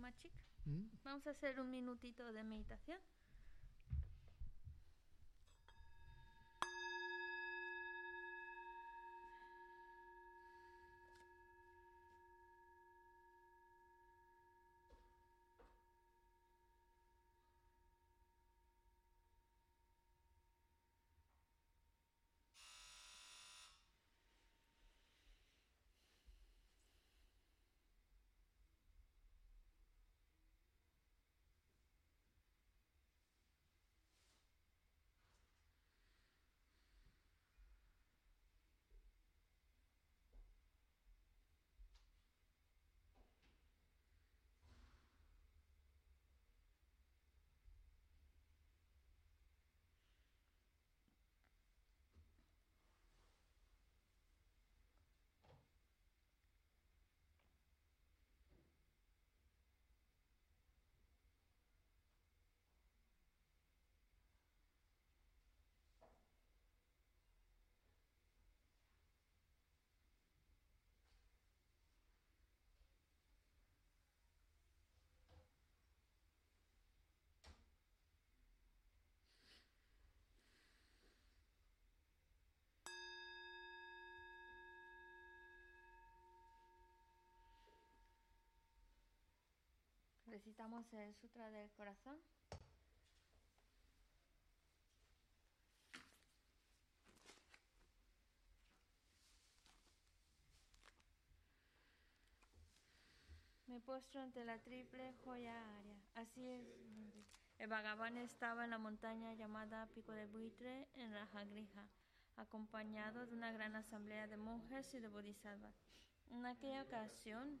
Machik. Vamos a hacer un minutito de meditación. Recitamos el Sutra del Corazón. Me postro ante la triple joya área. Así es. El Bhagavan estaba en la montaña llamada Pico de Buitre en Rajagrija, acompañado de una gran asamblea de monjes y de bodhisattvas. En aquella ocasión,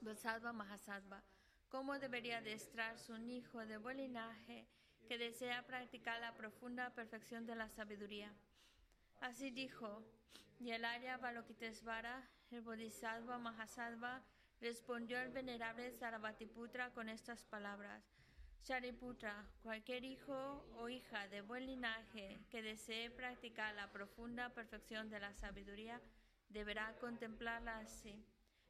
Bodhisattva Mahasattva, cómo debería adestrarse un hijo de buen linaje que desea practicar la profunda perfección de la sabiduría. Así dijo, y el Arya Balokitesvara, el Bodhisattva Mahasattva, respondió al venerable Sarabhatiputra con estas palabras. Shariputra, cualquier hijo o hija de buen linaje que desee practicar la profunda perfección de la sabiduría, deberá contemplarla así,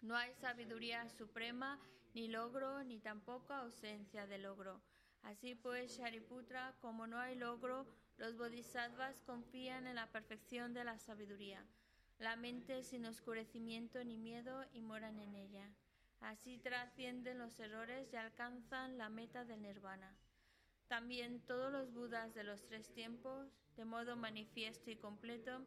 No hay sabiduría suprema, ni logro, ni tampoco ausencia de logro. Así pues, Shariputra, como no hay logro, los bodhisattvas confían en la perfección de la sabiduría. La mente sin oscurecimiento ni miedo y moran en ella. Así trascienden los errores y alcanzan la meta del nirvana. También todos los budas de los tres tiempos, de modo manifiesto y completo,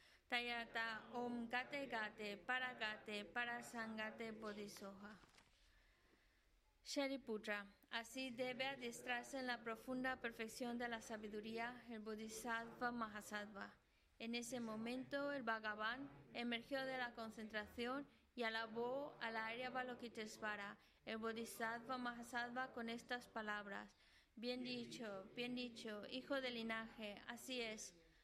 Tayata Om Gate Gate Para Gate Para Sangate Bodhisoha. Shariputra, así debe adiestrarse en la profunda perfección de la sabiduría el Bodhisattva Mahasattva. En ese momento el Bhagavan emergió de la concentración y alabó a la Arya Balokitesvara, el Bodhisattva Mahasattva, con estas palabras. Bien dicho, bien dicho, hijo del linaje, así es.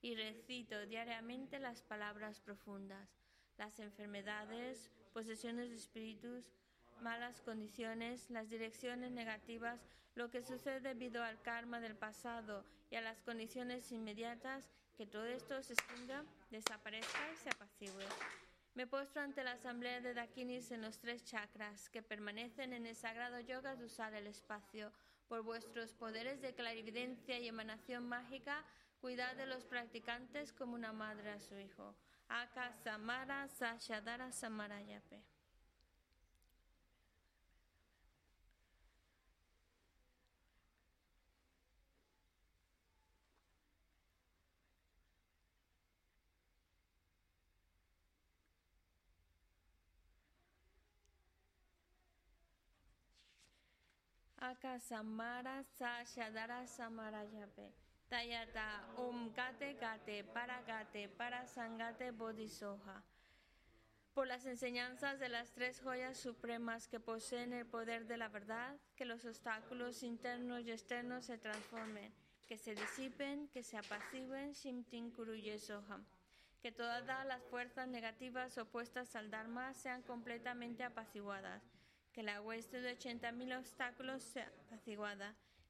y recito diariamente las palabras profundas. Las enfermedades, posesiones de espíritus, malas condiciones, las direcciones negativas, lo que sucede debido al karma del pasado y a las condiciones inmediatas, que todo esto se extinga, desaparezca y se apacigüe. Me postro ante la asamblea de Dakinis en los tres chakras que permanecen en el sagrado yoga de usar el espacio. Por vuestros poderes de clarividencia y emanación mágica, cuidad de los practicantes como una madre a su hijo. Aka Samara Sashadara Samarayape. Akasamara Sashadara Samarayape. Tayata Om Gate Gate Para Gate Para Sangate Bodhisoha. Por las enseñanzas de las tres joyas supremas que poseen el poder de la verdad, que los obstáculos internos y externos se transformen, que se disipen, que se apaciguen, Shimtin Kuruye Soham. Que todas las fuerzas negativas opuestas al Dharma sean completamente apaciguadas que la hueste de 80.000 obstáculos sea apaciguada,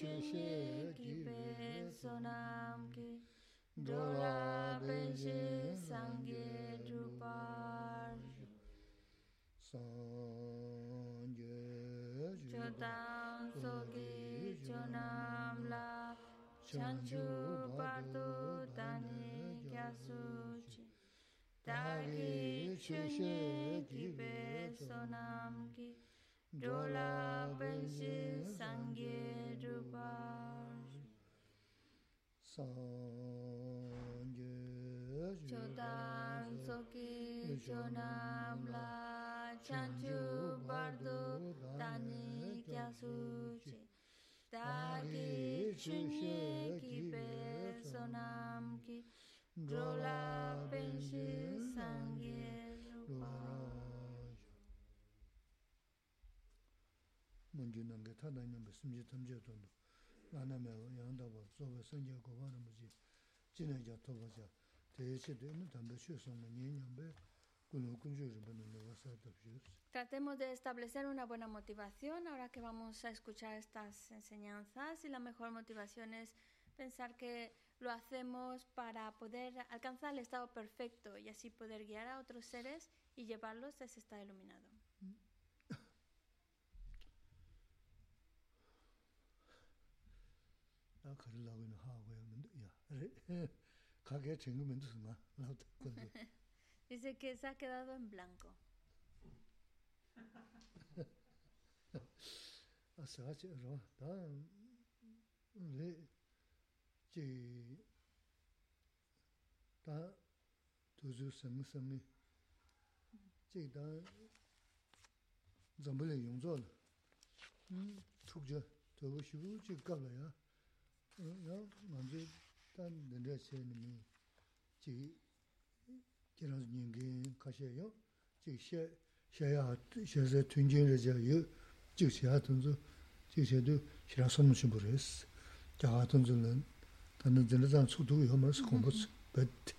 sheshe kiwe sonam ki dola penche sangye drupar sangye chodam sogi chonam la chanchu pardu tani kya suchi Tagi chushe kibe sonam ki dola penche sangye sanje chodan soki chonam la chanju bardu tani kya suchi dagi chunye ki pe sonam ki drola penshi sangye rupa Tratemos de establecer una buena motivación ahora que vamos a escuchar estas enseñanzas y la mejor motivación es pensar que lo hacemos para poder alcanzar el estado perfecto y así poder guiar a otros seres y llevarlos a ese estado iluminado. 다 걸으려고 있는 하고 하면 야 가게 챙기면 되나? 나도 그래 dice que se ha quedado en blanco 아사치 로다 레제다 도주 섬섬이 제다 zambilay yungzo la, tukja, tuwa shivu chik kabla ya, 요 먼저 단 내려 세는 지 계란 년게 가셔요. 지셔 셔야 셔서 튕겨를 저요. 지셔야 던서 지셔도 싫어 손을 좀 버렸어. 자 같은 줄은 다른 전자장 수도 요면서 공부 but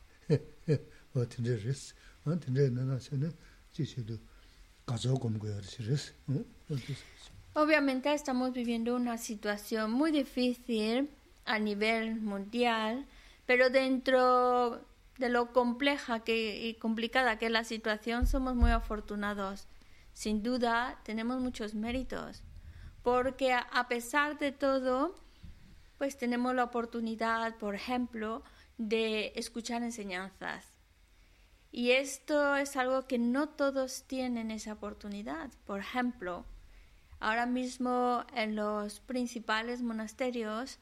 어떤 데스 안 근데 내가 전에 지셔도 가져 공부해야 싫으스. 응? Obviamente estamos viviendo una situación muy difícil a nivel mundial, pero dentro de lo compleja que, y complicada que es la situación, somos muy afortunados. Sin duda, tenemos muchos méritos, porque a, pesar de todo, pues tenemos la oportunidad, por ejemplo, de escuchar enseñanzas. Y esto es algo que no todos tienen esa oportunidad. Por ejemplo, ahora mismo en los principales monasterios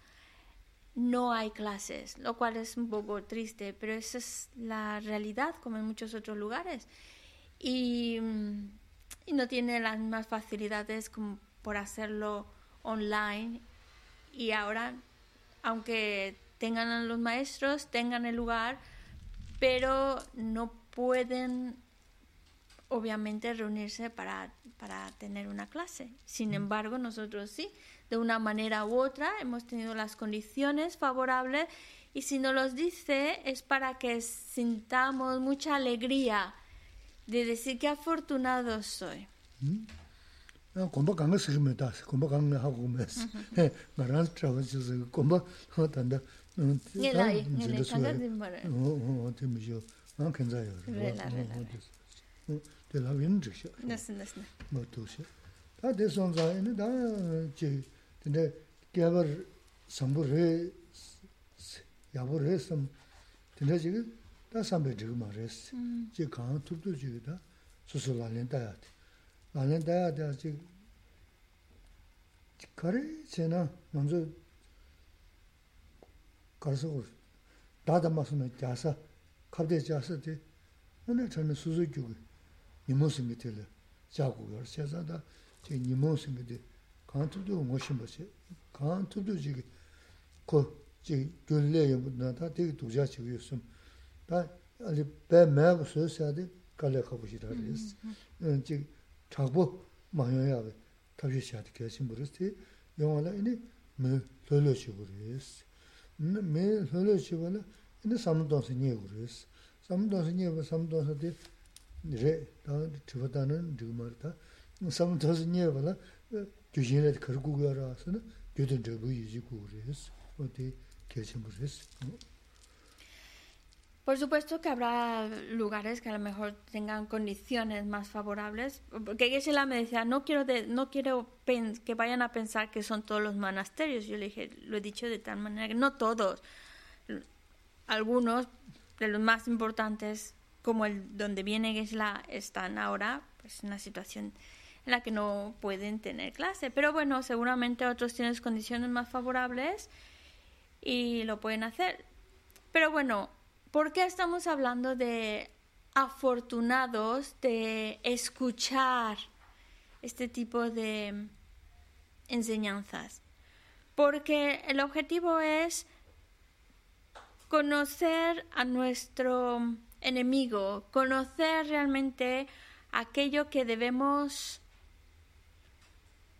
no hay clases, lo cual es un poco triste, pero esa es la realidad como en muchos otros lugares. Y, y no tiene las mismas facilidades como por hacerlo online. Y ahora, aunque tengan a los maestros, tengan el lugar, pero no pueden obviamente reunirse para, para tener una clase. Sin embargo, nosotros sí, de una manera u otra, hemos tenido las condiciones favorables y si nos los dice es para que sintamos mucha alegría de decir que afortunado soy. gomba gomba gomba tanda, kenza. Re dē lā wīn chik shē. Nasi, nasi. Mā tū shē. Tā dē sōn zā yinī dā jī, dē gyābar sāmbu rē, yābu rē sāmbu, dē jī gī dā sāmbē chik mā rē sī. Jī kāng tūp tū jī gī dā sū sū lā lēn dāyā tī. Lā lēn dāyā dā jī kārī chē na ngām zō kār sā gu dā dā mā sū na jāsā, kāp dē jāsā tī, wā nē chā nē sū sū gyū gī. 니모스 밑에를 자고 열 세자다. 제 니모스 밑에 간투도 모신 것이 간투도 지기 그제 교례에 나다. 되게 도자 지고 있음 다 아니 배 매고 쓰셔야지 갈래 가고 싶다리스 제 자고 마여야 돼 다시 시작해 계신 분들이 영화라 이니 매 돌려지고 그랬어. 매 돌려지고는 근데 삼동선 예고 그랬어. 삼동선 예고 삼동선 뒤 re, chiba ta nye kar gu res. O res. Por supuesto que habrá lugares que a lo mejor tengan condiciones más favorables, porque Geshe-la me decía, no quiero, de- no quiero que vayan a pensar que son todos los monasterios. Yo le dije, lo he dicho de tal manera que no todos, algunos de los más importantes, como el donde viene Geshe-la, están ahora pues, una situación en la que no pueden tener clase. Pero bueno, seguramente otros tienen condiciones más favorables y lo pueden hacer. Pero bueno, ¿por qué estamos hablando de afortunados de escuchar este tipo de enseñanzas? Porque el objetivo es conocer a nuestro enemigo, conocer realmente aquello que debemos,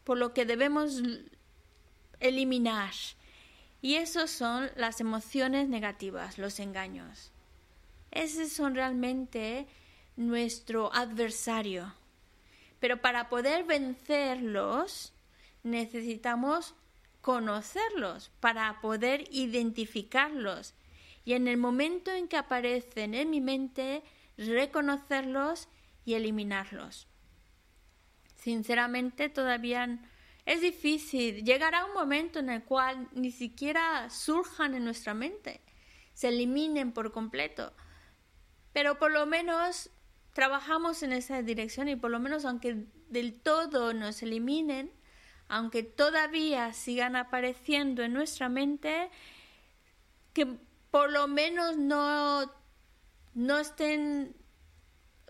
por lo que debemos eliminar. Y esos son las emociones negativas, los engaños. Esos son realmente nuestro adversario. Pero para poder vencerlos necesitamos conocerlos, para poder identificarlos. Y en el momento en que aparecen en mi mente, reconocerlos y eliminarlos. Sinceramente todavía es difícil. Llegará un momento en el cual ni siquiera surjan en nuestra mente, se eliminen por completo. Pero por lo menos trabajamos en esa dirección y por lo menos aunque del todo nos eliminen, aunque todavía sigan apareciendo en nuestra mente, que por lo menos no, no estén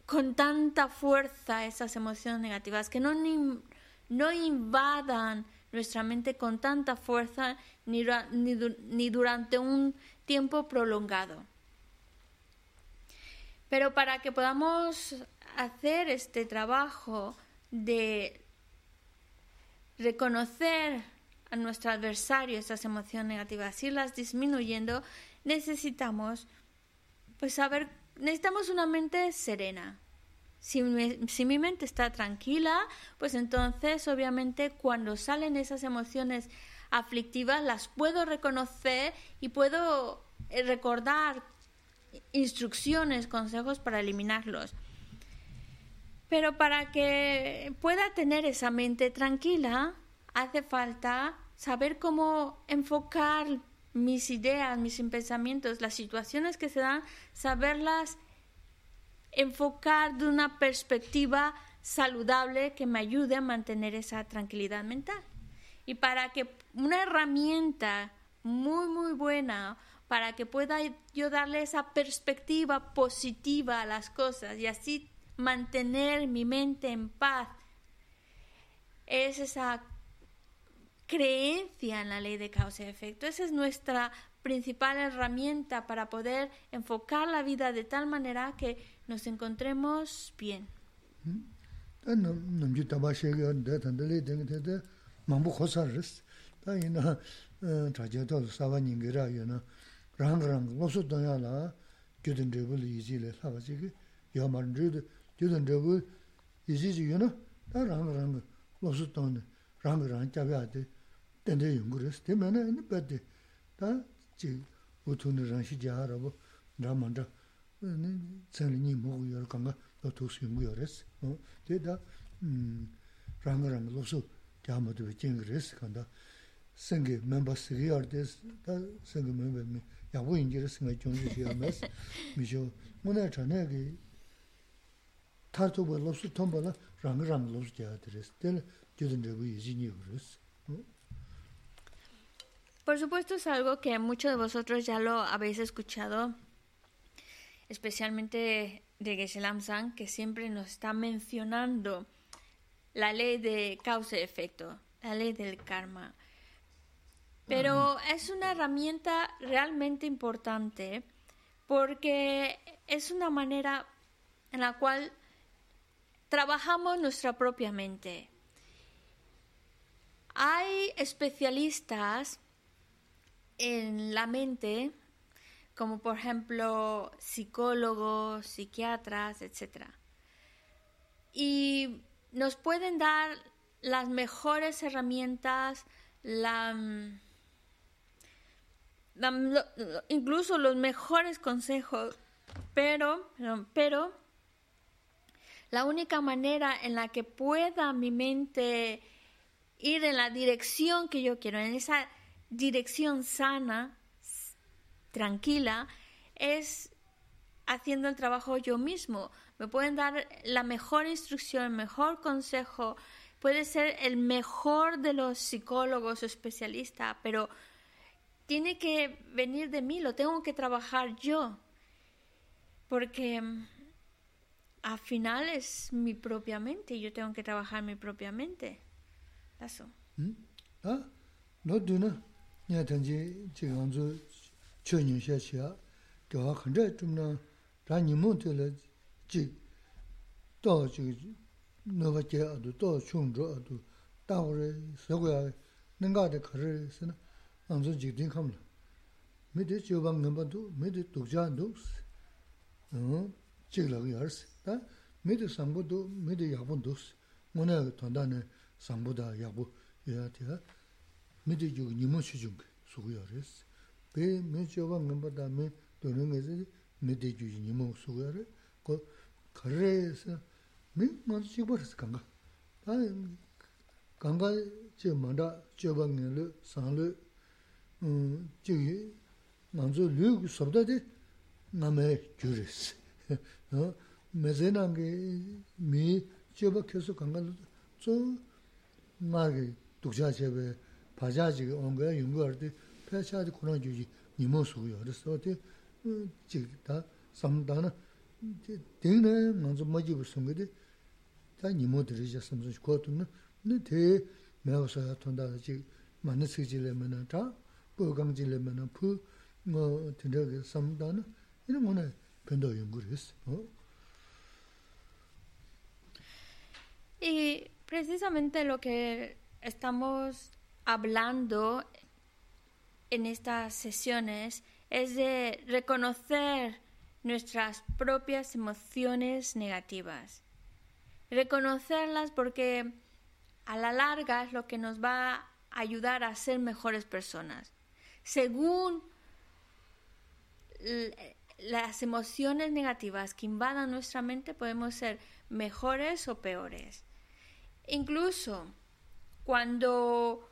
con tanta fuerza esas emociones negativas, que no, no invadan nuestra mente con tanta fuerza ni, ni, ni durante un tiempo prolongado. Pero para que podamos hacer este trabajo de reconocer a nuestro adversario estas emociones negativas, irlas disminuyendo, necesitamos pues saber, necesitamos una mente serena. Si, me, si mi mente está tranquila, pues entonces obviamente cuando salen esas emociones aflictivas las puedo reconocer y puedo recordar instrucciones, consejos para eliminarlos. Pero para que pueda tener esa mente tranquila, hace falta saber cómo enfocar mis ideas, mis pensamientos, las situaciones que se dan, saberlas enfocar de una perspectiva saludable que me ayude a mantener esa tranquilidad mental. Y para que una herramienta muy, muy buena para que pueda yo darle esa perspectiva positiva a las cosas y así mantener mi mente en paz. Es esa creencia en la ley de causa y efecto. Esa es nuestra principal herramienta para poder enfocar la vida de tal manera que nos encontremos bien. dende yunguris. Te mena ene pati, ta chi utuni ranshi jaha rabu ramanda tsenli nyi mogu yor kanga lotus yungu yoris. Te da mm, ranga ranga lopsu gyamadubi jengiris kanda sengi memba sigi yardes, ta sengi memba mi yabu ingiris nga jongi diyamas. Misho, muna chanayagi tartuba lopsu tomba la ranga ranga lopsu jahadiris. Tele gyudin rabu yuzi nyi yoris. Por supuesto es algo que muchos de vosotros ya lo habéis escuchado, especialmente de Geshe-Lam San, que siempre nos está mencionando la ley de causa y efecto, la ley del karma. Pero es una herramienta realmente importante porque es una manera en la cual trabajamos nuestra propia mente. Hay especialistas en la mente, como por ejemplo psicólogos, psiquiatras, etc. Y nos pueden dar las mejores herramientas, incluso los mejores consejos, pero, pero la única manera en la que pueda mi mente ir en la dirección que yo quiero, en esa dirección sana, tranquila, es haciendo el trabajo yo mismo. Me pueden dar la mejor instrucción, el mejor consejo, puede ser el mejor de los psicólogos o especialistas, pero tiene que venir de mí, lo tengo que trabajar yo, porque mm, al final es mi propia mente y yo tengo que trabajar mi propia mente. Eso. ¿Mm? ¿Ah? No, nye tenji jiganzu chö nyun xie xia, gyawa khanda chumna ra nimun tila jig to jig nuwa jie adu, to chung zho adu, dawa re sakwaya nanga de khari sina anzu jig ding khamla. Mi di jiwa ngamba du, mi di dukja du, mm, jig lagu yarsi, da mi di sangbu du, mi di yakbun du, muna tanda ne sangbu da yakbu yaya tiya, Da me de sang bu do, me de ya bu do. Mo na ton da ne 상보다 da ya bu ya ti ha. Me de ju ni mo shu jung su gu ya re se. Be me jiu bang namba da me do ne ge se me de ju ni mo su gu ya re. Ko ka re se mī māntō chīkpa rīs kāngā. Tā kāngā chī māntā chīkpa ngā lū, 바자지 온거 연구할 때 패샤지 그런 주지 니모 수고요. 그래서 어때 지다 삼다나 대네 먼저 뭐지 무슨 거데 다 니모 들으셨으면 좋거든요. 근데 대 매워서 돈다 아직 많이 쓰지려면 다 보강지려면 푸뭐 된다게 삼다나 이런 거는 변도 연구를 했어. 어? Y precisamente lo que estamos hablando en estas sesiones es de reconocer nuestras propias emociones negativas reconocerlas porque a la larga es lo que nos va a ayudar a ser mejores personas. Según las emociones negativas que invadan nuestra mente, podemos ser mejores o peores. Incluso cuando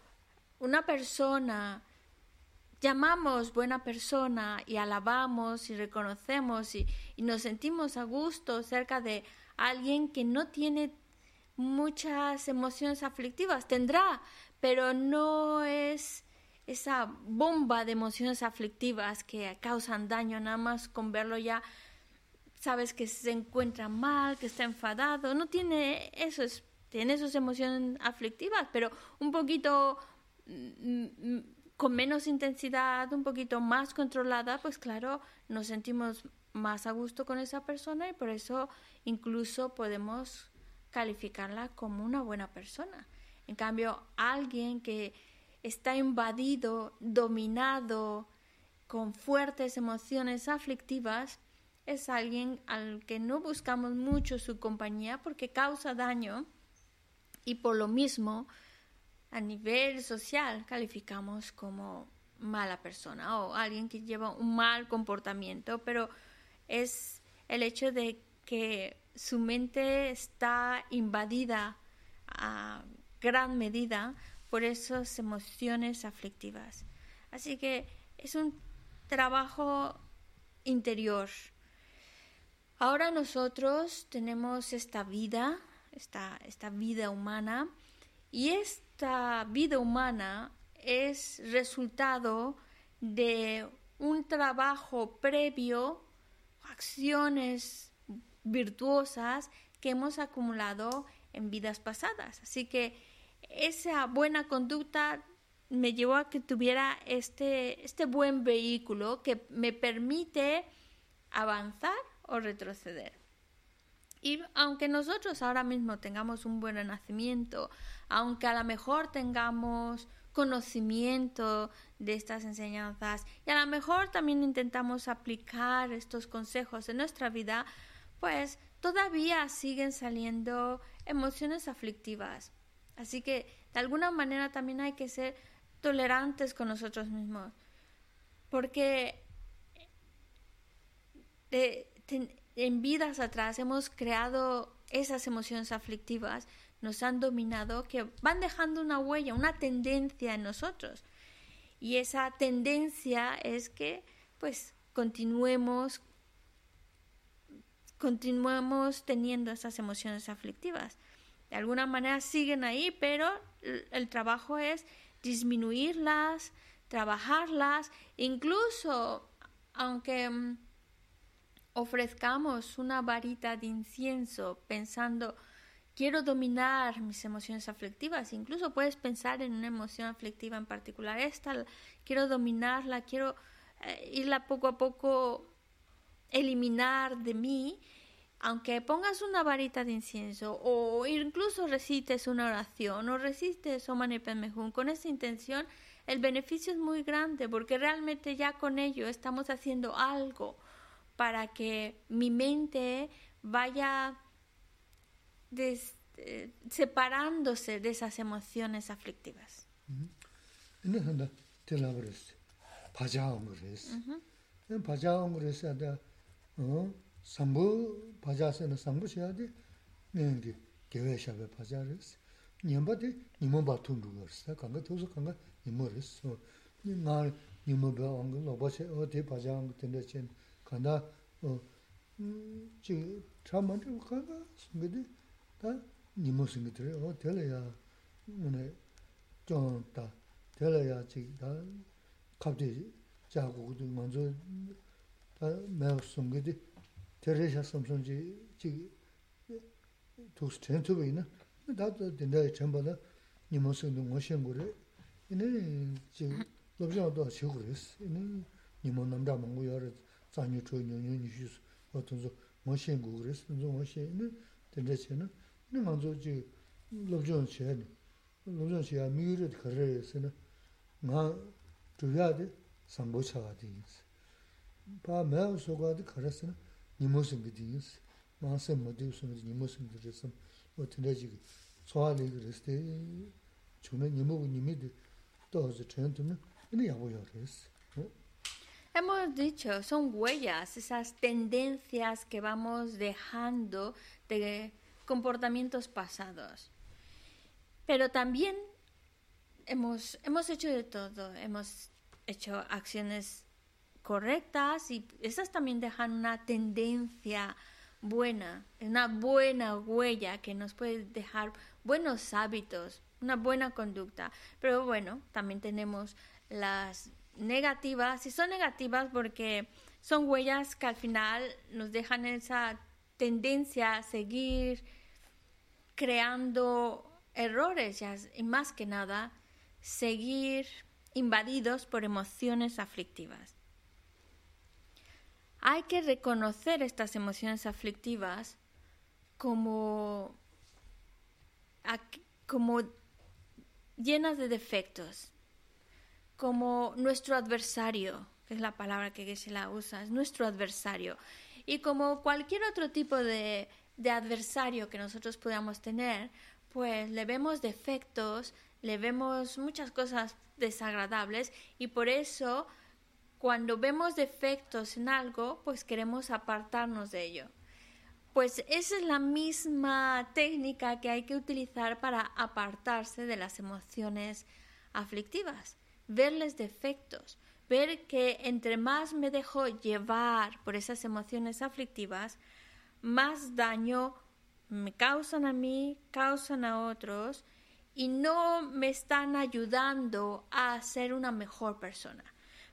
una persona llamamos buena persona y alabamos y reconocemos y, nos sentimos a gusto cerca de alguien que no tiene muchas emociones aflictivas. Tendrá, pero no es esa bomba de emociones aflictivas que causan daño nada más con verlo ya sabes que se encuentra mal, que está enfadado, no tiene eso, tiene sus emociones aflictivas, pero un poquito con menos intensidad, un poquito más controlada, pues claro, nos sentimos más a gusto con esa persona y por eso incluso podemos calificarla como una buena persona. En cambio, alguien que está invadido, dominado, con fuertes emociones aflictivas, es alguien al que no buscamos mucho su compañía porque causa daño y por lo mismo a nivel social calificamos como mala persona o alguien que lleva un mal comportamiento, pero es el hecho de que su mente está invadida a gran medida por esas emociones aflictivas. Así que es un trabajo interior. Ahora nosotros tenemos esta vida, esta, esta vida humana, y esta vida humana es resultado de un trabajo previo, acciones virtuosas que hemos acumulado en vidas pasadas. Así que esa buena conducta me llevó a que tuviera este, este buen vehículo que me permite avanzar o retroceder. Y aunque nosotros ahora mismo tengamos un buen renacimiento, aunque a lo mejor tengamos conocimiento de estas enseñanzas y a lo mejor también intentamos aplicar estos consejos en nuestra vida, pues todavía siguen saliendo emociones aflictivas. Así que de alguna manera también hay que ser tolerantes con nosotros mismos, porque en vidas atrás hemos creado esas emociones aflictivas nos han dominado, que van dejando una huella, una tendencia en nosotros. Y esa tendencia es que pues continuemos continuemos teniendo esas emociones aflictivas. De alguna manera siguen ahí, pero el trabajo es disminuirlas, trabajarlas, incluso aunque mm, ofrezcamos una varita de incienso pensando quiero dominar mis emociones aflictivas. Incluso puedes pensar en una emoción aflictiva en particular. Esta, quiero dominarla, quiero eh, irla poco a poco eliminar de mí. Aunque pongas una varita de incienso o incluso recites una oración o recites Mani Padme con esa intención, el beneficio es muy grande porque realmente ya con ello estamos haciendo algo para que mi mente vaya eh, separándose de esas emociones aflictivas. Te 간다 어지 참만도 간다 근데 다 니모 생기더래 어 될래야. 오늘 좀다 될래야 지다 갑자기 자고도 먼저 다 매우 숨기디 데레샤 섬섬지 지 도스 텐트에 있나? 다도 된다 전부다 니모 생도 모션 거래. 이는 지 럽지도 하고 그랬어. 이는 니모 남자 먹고 여러 zanyo choo nyo nyo nyo shis, o tunzo mo shen gu gres, tunzo mo shen, ina tenda che na, ina manzo chi lobzhon che ni, lobzhon che ya miyo red kare ya se na, nga chubya de sambo chaga di yin se. Pa maya soga de kare se na, nimo singi di yin se, maa sem ma diyo singi nimo singi re sam, o tenda chi ki tsoa li gres de, chuna nimo gu nimi de, to hozi chen ina yabo yo re se. Hemos dicho, son huellas, esas tendencias que vamos dejando de comportamientos pasados. Pero también hemos, hemos hecho de todo, hemos hecho acciones correctas y esas también dejan una tendencia buena, una buena huella que nos puede dejar buenos hábitos, una buena conducta. Pero bueno, también tenemos las negativas y son negativas porque son huellas que al final nos dejan esa tendencia a seguir creando errores y más que nada seguir invadidos por emociones aflictivas. Hay que reconocer estas emociones aflictivas como, como llenas de defectos, como nuestro adversario, que es la palabra que se la usa, es nuestro adversario, y como cualquier otro tipo de de adversario que nosotros podamos tener, pues le vemos defectos, le vemos muchas cosas desagradables y por eso cuando vemos defectos en algo, pues queremos apartarnos de ello. Pues esa es la misma técnica que hay que utilizar para apartarse de las emociones aflictivas, verles defectos, ver que entre más me dejo llevar por esas emociones aflictivas, más daño me causan a mí, causan a otros y no me están ayudando a ser una mejor persona.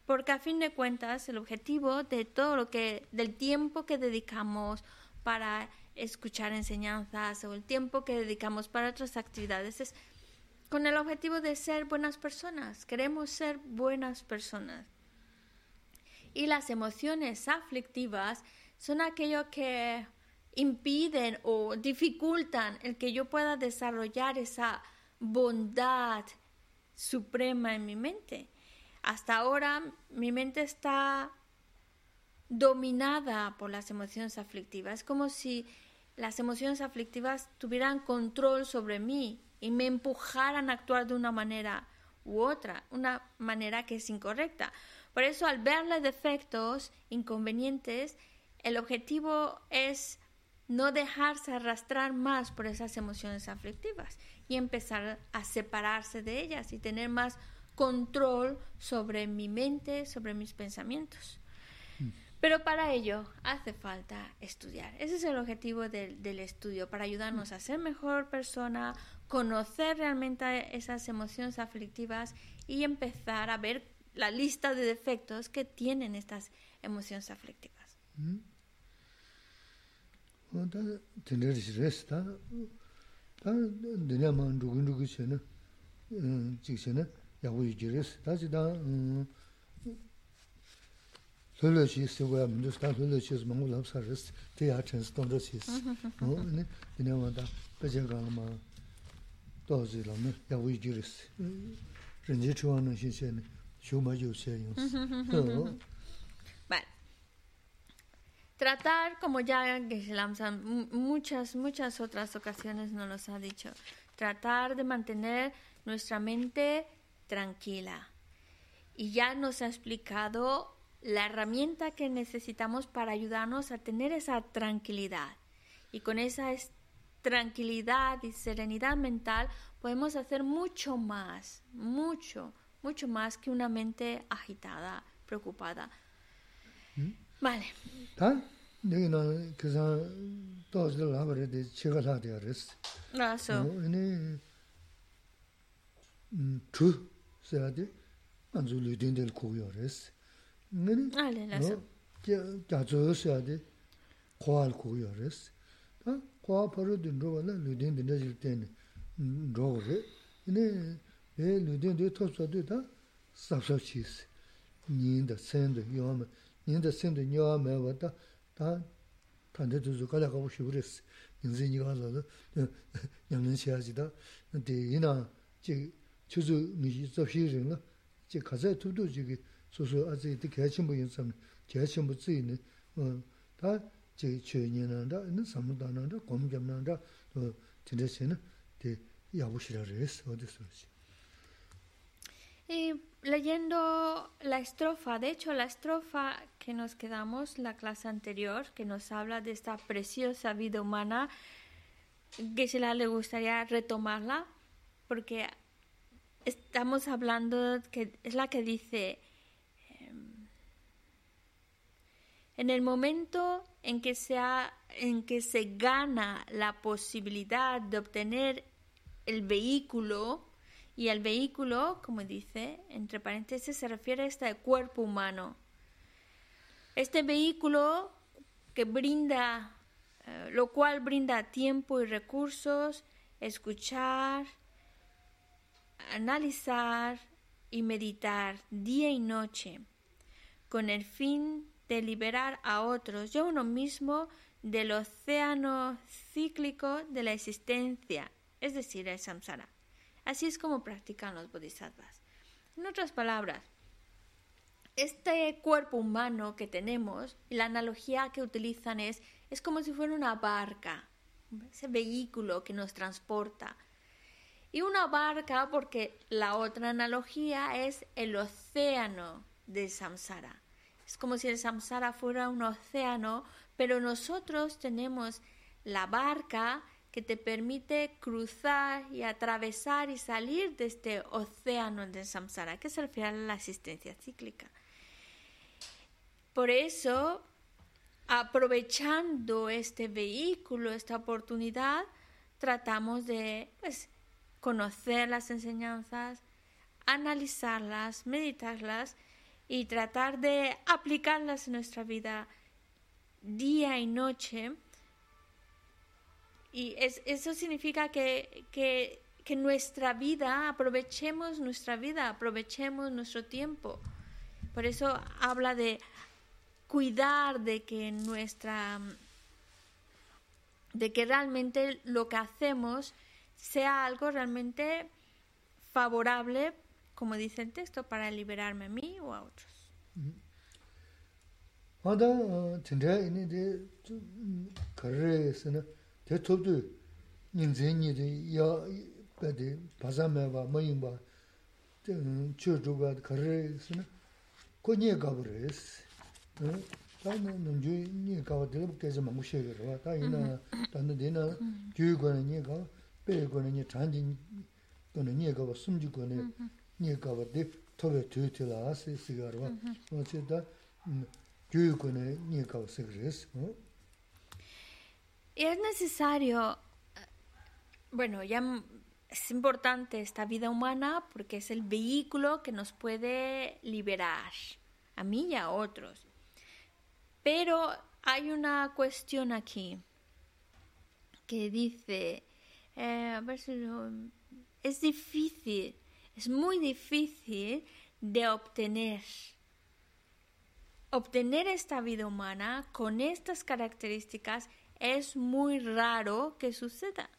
Porque a fin de cuentas el objetivo de todo lo que del tiempo que dedicamos para escuchar enseñanzas o el tiempo que dedicamos para otras actividades es con el objetivo de ser buenas personas. Queremos ser buenas personas. Y las emociones aflictivas son aquello que impiden o dificultan el que yo pueda desarrollar esa bondad suprema en mi mente. Hasta ahora mi mente está dominada por las emociones aflictivas. Es como si las emociones aflictivas tuvieran control sobre mí y me empujaran a actuar de una manera u otra, una manera que es incorrecta. Por eso al verle defectos, inconvenientes, el objetivo es no dejarse arrastrar más por esas emociones aflictivas y empezar a separarse de ellas y tener más control sobre mi mente, sobre mis pensamientos. Mm. Pero para ello hace falta estudiar. Ese es el objetivo del, del estudio, para ayudarnos a ser mejor persona, conocer realmente esas emociones aflictivas y empezar a ver la lista de defectos que tienen estas emociones aflictivas. Mm. tā dīnyā māng rūgī rūgī xē nā, jīg xē nā, yā gu yu jī rēs. Tā jī tā lō lō xī sī gu yā mī rēs, tā lō lō xī sī māngu lāb sā rēs, tē yā chēn sī tōng rā xī sī. Dīnyā māng tā bā chē kā mā tō zī lā mī, yā gu yu jī rēs. Rīn jī chū wā nā sī. Tratar, como ya Geshe-Lamsan muchas, muchas otras ocasiones nos los ha dicho, tratar de mantener nuestra mente tranquila. Y ya nos ha explicado la herramienta que necesitamos para ayudarnos a tener esa tranquilidad. Y con esa tranquilidad y serenidad mental podemos hacer mucho más, mucho, mucho más que una mente agitada, preocupada. ¿Mm? Vale. ¿Ah? kwa paru di nruwa la luden di nrazhik teni mm, nruwa re. Ine be luden di toswa di ta sapsab chisi. Nyinda sendu nyawame, nyinda sendu nyawame wa ta ta tanda tuzu kala kabu shiburisi. Nyinzi nyiga la la nyamlin shiaji ta di ina chi chuzu ngishi zapshi ringa chi kazay tubdu chigi susu azi di kaya chimbo yin samni, kaya chimbo zi ina ta Y leyendo la estrofa, de hecho la estrofa que nos quedamos la clase anterior, que nos habla de esta preciosa vida humana, Gisela le gustaría retomarla, porque estamos hablando que es la que dice en el momento en que, en que se gana la posibilidad de obtener el vehículo, y el vehículo, como dice, entre paréntesis, se refiere a este cuerpo humano. Este vehículo que brinda, eh, lo cual brinda tiempo y recursos, escuchar, analizar y meditar día y noche, con el fin de liberar a otros y a uno mismo del océano cíclico de la existencia, es decir, el samsara. Así es como practican los bodhisattvas. En otras palabras, este cuerpo humano que tenemos, la analogía que utilizan es, es como si fuera una barca, ese vehículo que nos transporta. Y una barca porque la otra analogía es el océano de samsara. Es como si el samsara fuera un océano, pero nosotros tenemos la barca que te permite cruzar y atravesar y salir de este océano del samsara, que se refiere a la existencia cíclica. Por eso, aprovechando este vehículo, esta oportunidad, tratamos de pues, conocer las enseñanzas, analizarlas, meditarlas y tratar de aplicarlas en nuestra vida día y noche y eso significa que, que nuestra vida, aprovechemos nuestra vida, aprovechemos nuestro tiempo. Por eso habla de cuidar de que nuestra de que realmente lo que hacemos sea algo realmente favorable, como dice el texto, para liberarme a mí o a otros. Ādā tīndrā inī dī karrē sī na, tē tōp tū nīng zhēn nī dī yā bā dī bāsā mē bā, mā yīng bā, chū chū bā dī karrē sī na, kō nye kāpa rē sī. Tā nā nōng jū nye kāpa dī rā kēsā mā mū shē kē rā, tā yī na, tā nā dī jū yu kō na nye kāpa, bē kō na nye chān dī kō na nye kāpa, sum jū kō na nye tā, Y es necesario, bueno, ya es importante esta vida humana porque es el vehículo que nos puede liberar, a mí y a otros. Pero hay una cuestión aquí que dice, eh, a ver si es difícil, es muy difícil de obtener obtener esta vida humana con estas características es muy raro que suceda.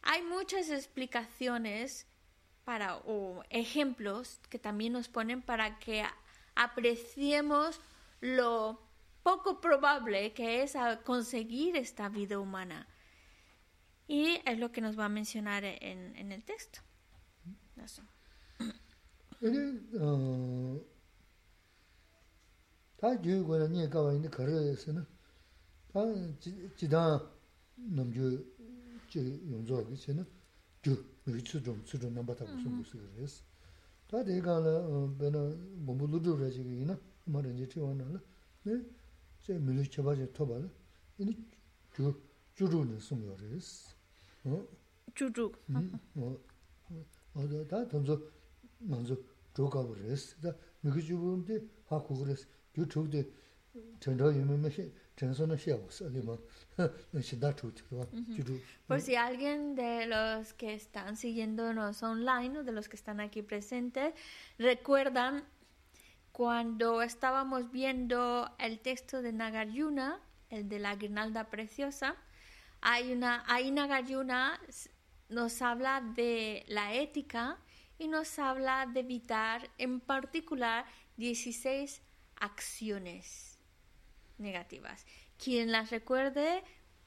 Hay muchas explicaciones para o ejemplos que también nos ponen para que apreciemos lo poco probable que es conseguir esta vida humana. Y es lo que nos va a mencionar en, el texto. 나서 근데 어다 주고는 네 가와 있는 거래에서는 다 지다 넘주 지 용조하기 전에 주 위치 좀 수준 넘바다 무슨 무슨 그래서. 다 내가라 배는 몸물로 그래지기나 말은 이제 티원나라 네?제 밀리 쳐봐지 토발. 이니 주 주루는 숨요 그래서 어? 주주 어. Por si alguien de los que están siguiéndonos online o de los que están aquí presentes recuerdan cuando estábamos viendo el texto de Nagarjuna, el de la guirnalda preciosa, hay una, ahí Nagarjuna nos habla de la ética y nos habla de evitar en particular 16 acciones negativas. Quien las recuerde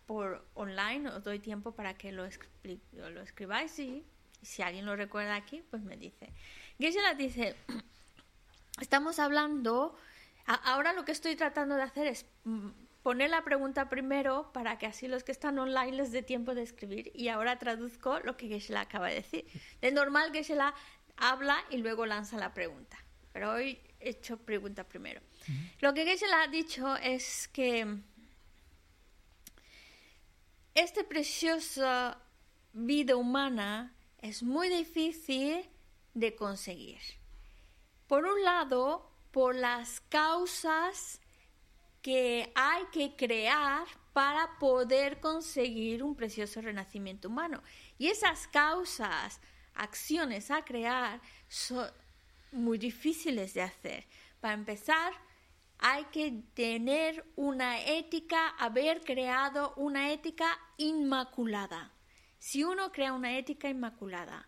por online, os doy tiempo para que lo, lo escribáis y si alguien lo recuerda aquí, pues me dice. Gisela dice, estamos hablando, ahora lo que estoy tratando de hacer es mm, poner la pregunta primero para que así los que están online les dé tiempo de escribir y ahora traduzco lo que Gisela acaba de decir. De normal Gisela habla y luego lanza la pregunta, pero hoy hecho pregunta primero. Lo que Geshe ha dicho es que esta preciosa vida humana es muy difícil de conseguir. Por un lado, por las causas que hay que crear para poder conseguir un precioso renacimiento humano. Y esas causas, acciones a crear, son muy difíciles de hacer. Para empezar, hay que tener una ética, haber creado una ética inmaculada. Si uno crea una ética inmaculada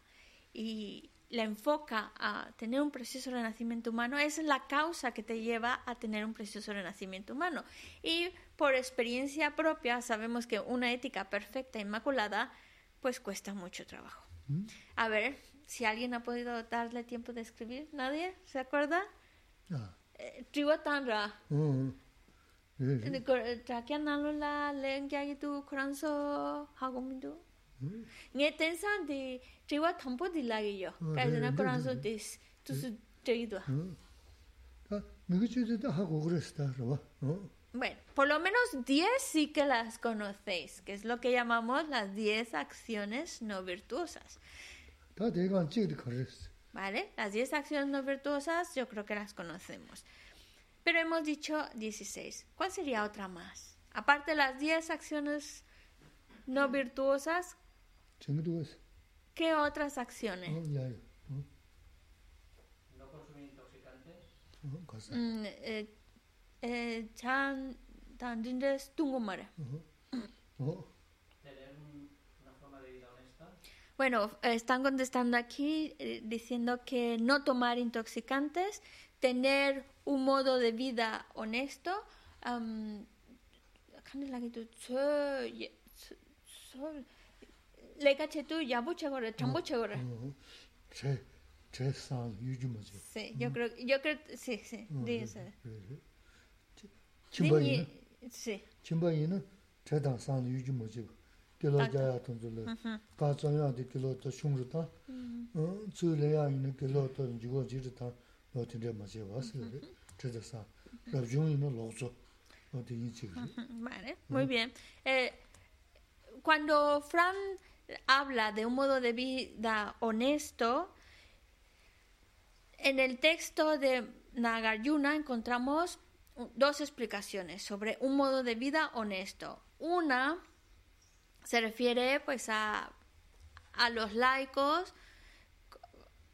y la enfoca a tener un precioso renacimiento humano, esa es la causa que te lleva a tener un precioso renacimiento humano. Y por experiencia propia sabemos que una ética perfecta, inmaculada, pues cuesta mucho trabajo. ¿Mm? A ver, si alguien ha podido darle tiempo de escribir, ¿nadie? ¿Se acuerda? Ah. Mm. Trakia nalo la Nge tensan di triwa thampo di lagi yo. Kaya na Koranso dis tusu tegido. Bueno, por lo menos 10 sí que las conocéis, que es lo que llamamos las 10 acciones no virtuosas. ¿Vale? Las 10 acciones no virtuosas yo creo que las conocemos. Pero hemos dicho 16. ¿Cuál sería otra más? Aparte de las 10 acciones no virtuosas. ¿Qué otras acciones? Oh, yeah, yeah. Oh. No consumir intoxicantes. Oh, cosa. Mm, eh, eh, chan, tan rindes tungumara. Tener una forma de vida honesta. Bueno, están contestando aquí eh, diciendo que no tomar intoxicantes, tener un modo de vida honesto. Um, leca chetú ya mucha gorra, chambucha gorra. Mm, mm, mm. Che, che san yujumazi. Sí, yo creo, yo creo, sí, sí, dice. Eh, eh, eh, Chimbayi, sí. Chimbayi no, che dan san yujumazi. Kilo jaya tunzule, ka zanyang di kilo to shungru ta, tsu leya ino kilo to jigo jiru ta, lo tindre mazi wasi gari, che da san, rabzhung ino lozo, lo di yin chigari. Vale, muy bien. Eh, cuando Fran habla de un modo de vida honesto, en el texto de Nagarjuna encontramos dos explicaciones sobre un modo de vida honesto. Una se refiere pues a, a los laicos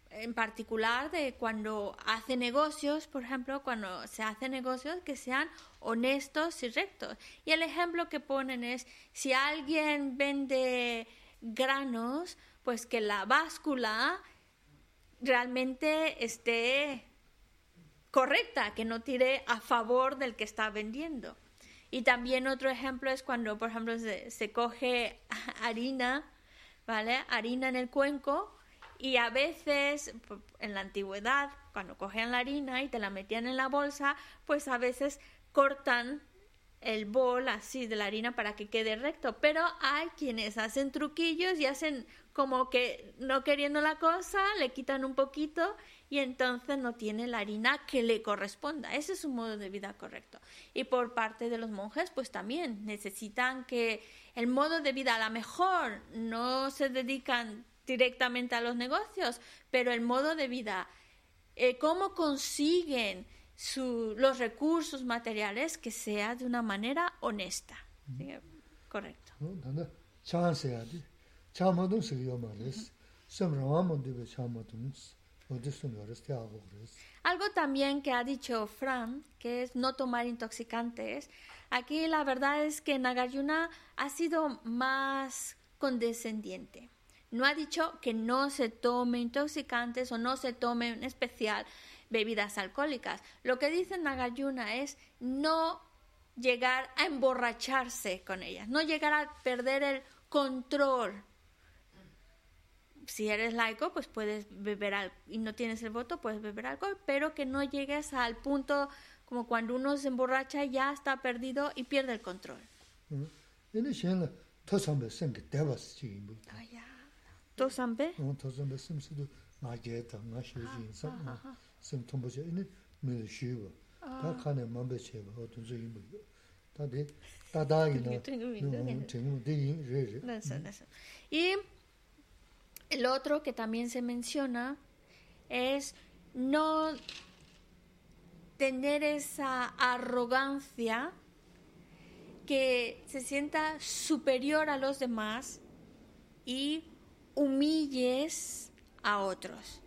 en particular de cuando hace negocios, por ejemplo, cuando se hace negocios que sean honestos y rectos. Y el ejemplo que ponen es, si alguien vende granos, pues que la báscula realmente esté correcta, que no tire a favor del que está vendiendo. Y también otro ejemplo es cuando, por ejemplo, se, coge harina, ¿vale? Harina en el cuenco y a veces, en la antigüedad, cuando cogían la harina y te la metían en la bolsa, pues a veces cortan el bol así de la harina para que quede recto. Pero hay quienes hacen truquillos y hacen como que no queriendo la cosa, le quitan un poquito y entonces no tiene la harina que le corresponda. Ese es un modo de vida correcto. Y por parte de los monjes, pues también necesitan que el modo de vida, a lo mejor no se dedican directamente a los negocios, pero el modo de vida, eh, cómo consiguen su, los recursos materiales que sea de una manera honesta. Correcto. Algo también que ha dicho Fran, que es no tomar intoxicantes. Aquí la verdad es que Nagarjuna ha sido más condescendiente. No ha dicho que no se tome intoxicantes o no se tome en especial, bebidas alcohólicas. Lo que dice Nagayuna es no llegar a emborracharse con ellas, no llegar a perder el control. Si eres laico, pues puedes beber alcohol y no tienes el voto, puedes beber alcohol, pero que no llegues al punto como cuando uno se emborracha ya está perdido y pierde el control sim tumbu che ini mi shiwa ta kane mambe cheba o tunzu yinbu yo ta de ta da ina tengu de yin re re. Naso naso mm-hmm. y el otro que también se menciona es no tener esa arrogancia que se sienta superior a los demás y humilles a otros.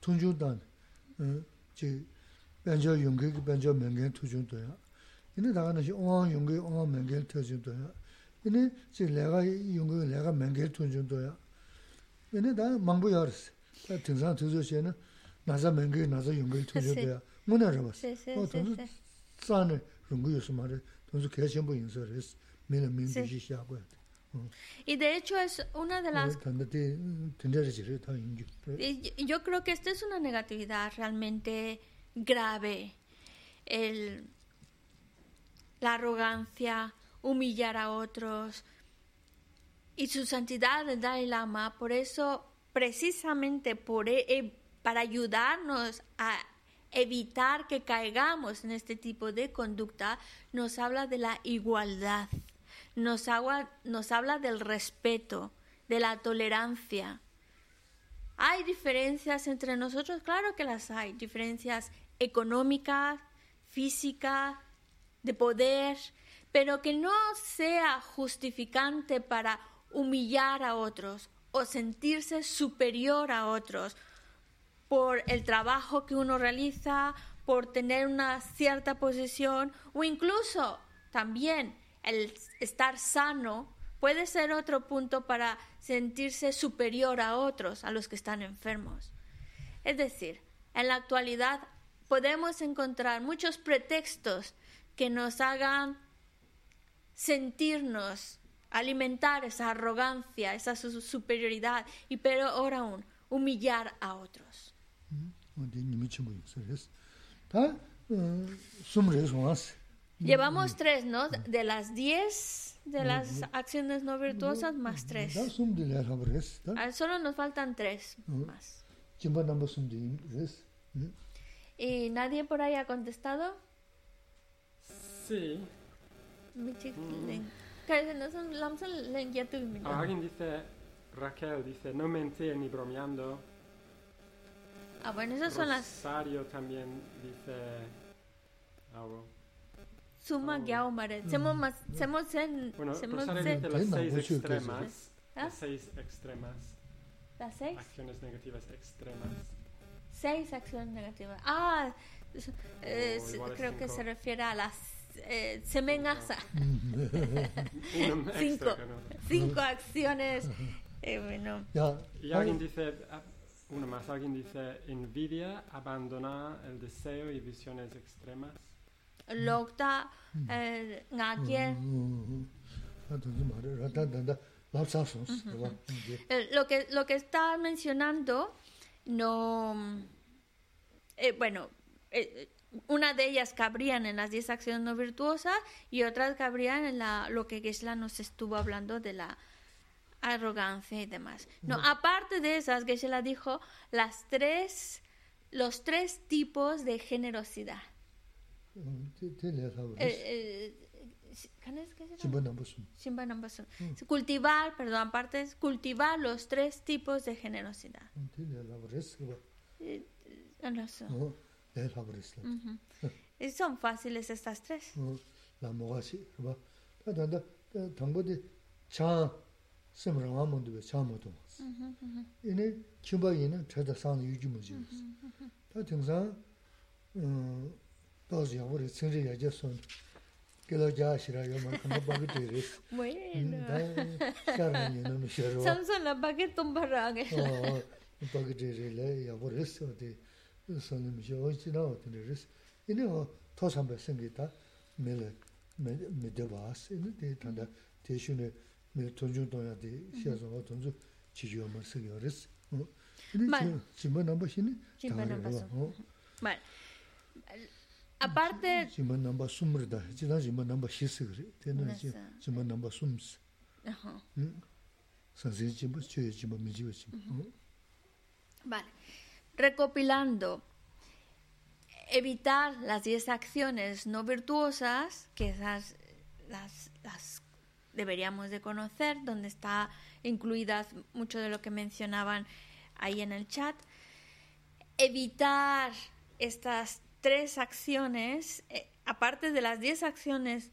tunjun dan chi eh, banjo yungi ki banjo mengen tujun doya. Ini daga nashi onwa yungi onwa mengen tujun doya. Ini chi lega yungi lega mengen tujun doya. Ini daga mangbu yaris. Eh, Tingsan tuzu she na nasa mengen nasa yungi tujun doya. Muna rabas. O oh, tunzu tsani yungi yusu mara tunzu kaya chenpo yinsa res. Mila mingi shi Y de hecho es una de las... Yo creo que esta es una negatividad realmente grave. El, la arrogancia, humillar a otros. Y su santidad del Dalai Lama, por eso, precisamente por, e, e para ayudarnos a evitar que caigamos en este tipo de conducta, nos habla de la igualdad nos habla, del respeto, de la tolerancia. ¿Hay diferencias entre nosotros? Claro que las hay. Diferencias económicas, físicas, de poder, pero que no sea justificante para humillar a otros o sentirse superior a otros por el trabajo que uno realiza, por tener una cierta posición o incluso también el estar sano puede ser otro punto para sentirse superior a otros, a los que están enfermos. Es decir, en la actualidad podemos encontrar muchos pretextos que nos hagan sentirnos, alimentar esa arrogancia, esa su- superioridad y pero ahora aún humillar a otros. 어디 Llevamos tres, ¿no? De las diez de las acciones no virtuosas, más tres. Ah, solo nos faltan tres más. ¿Y nadie por ahí ha contestado? Sí. Mm. Ah, alguien dice, Raquel dice, no mentir ni bromeando. Ah, bueno, esas son las... Rosario también dice algo suma Oh. gyao mare. Semos más, semos en, Bueno, semos Rosario en- dice las seis extremas. ¿Ah? Las seis extremas. las seis, Acciones negativas extremas. seis acciones negativas. Ah, eh, Oh, creo que se refiere a las eh, Cinco. Cinco acciones. Eh, bueno, 야, Y alguien dice, ah, uno más, alguien dice, envidia, abandona el deseo y visiones extremas lokta eh, ngakye. 아, 던지 말해. 라다다다 랍사소스. 봐. 이제 Eh, lo que lo que está mencionando no eh, bueno eh, una de ellas cabrían en las 10 acciones no virtuosas y otras cabrían en la, lo que Gesla nos estuvo hablando de la arrogancia y demás. No, aparte de esas, Gesla dijo las tres, los tres tipos de generosidad. Eh, eh, cultivar, perdón, aparte es cultivar los tres tipos de generosidad. Uh eh, -huh. Eh, son fáciles estas tres. 어, 나무가시. 봐. 다다다 당보디 차 semra amondu be chamo to mas ine chimba yin chada sang yu ju mu ji ta ting sa um da ji ya wo chen ri ya je son ge lo ja shi ra yo ma ka ba ge de re Bueno. da sha ra ni no mi she ro Samson la baguette tombarage. 어 ba ge de re le ya wo re so de son mi je o chi na o de re ine o to sam be sing ge ta me le me me de ba s ine de ta da de shu ne me ton ju do ya de xia zo o ton ju chi ju ma se yo res 어 Vale. ine chi ma na ba shi ne Chimba namba aparte vale. Recopilando evitar las 10 acciones no virtuosas que esas las, las deberíamos de conocer donde está incluidas mucho de lo que mencionaban ahí en el chat. Evitar estas tres acciones, eh, aparte de las 10 acciones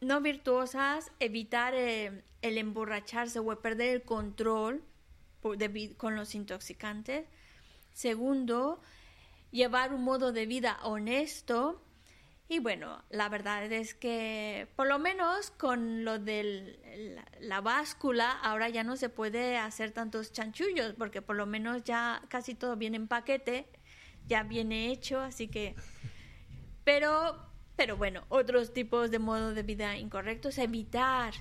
no virtuosas, evitar eh, el emborracharse o perder el control con los intoxicantes. Segundo, llevar un modo de vida honesto. Y bueno, la verdad es que por lo menos con lo de la, la báscula ahora ya no se puede hacer tantos chanchullos porque por lo menos ya casi todo viene en paquete, ya viene hecho, así que... Pero, pero bueno, otros tipos de modos de vida incorrectos, evitar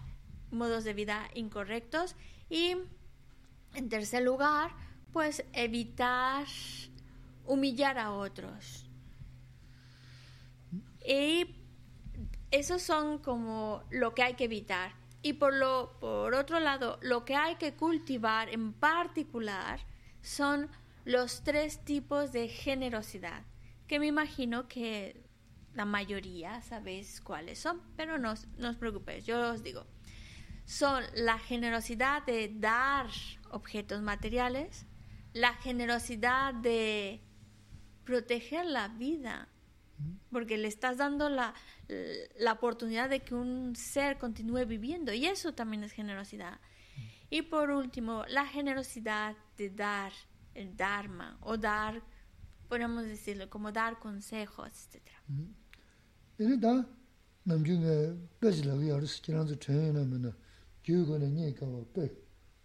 modos de vida incorrectos y en tercer lugar, pues evitar humillar a otros. Y esos son como lo que hay que evitar. Y por, lo, por otro lado, lo que hay que cultivar en particular son los tres tipos de generosidad, que me imagino que la mayoría sabéis cuáles son, pero no, no os preocupéis, yo os digo. Son la generosidad de dar objetos materiales, la generosidad de proteger la vida, porque le estás dando la, la oportunidad de que un ser continúe viviendo y eso también es generosidad. Y por último, la generosidad de dar el Dharma o dar, podemos decirlo, como dar consejos, etc. Mm-hmm. Ere da namju nga beji lagu yarus kiranzu chenye namina gyugo ne nye kawa pe,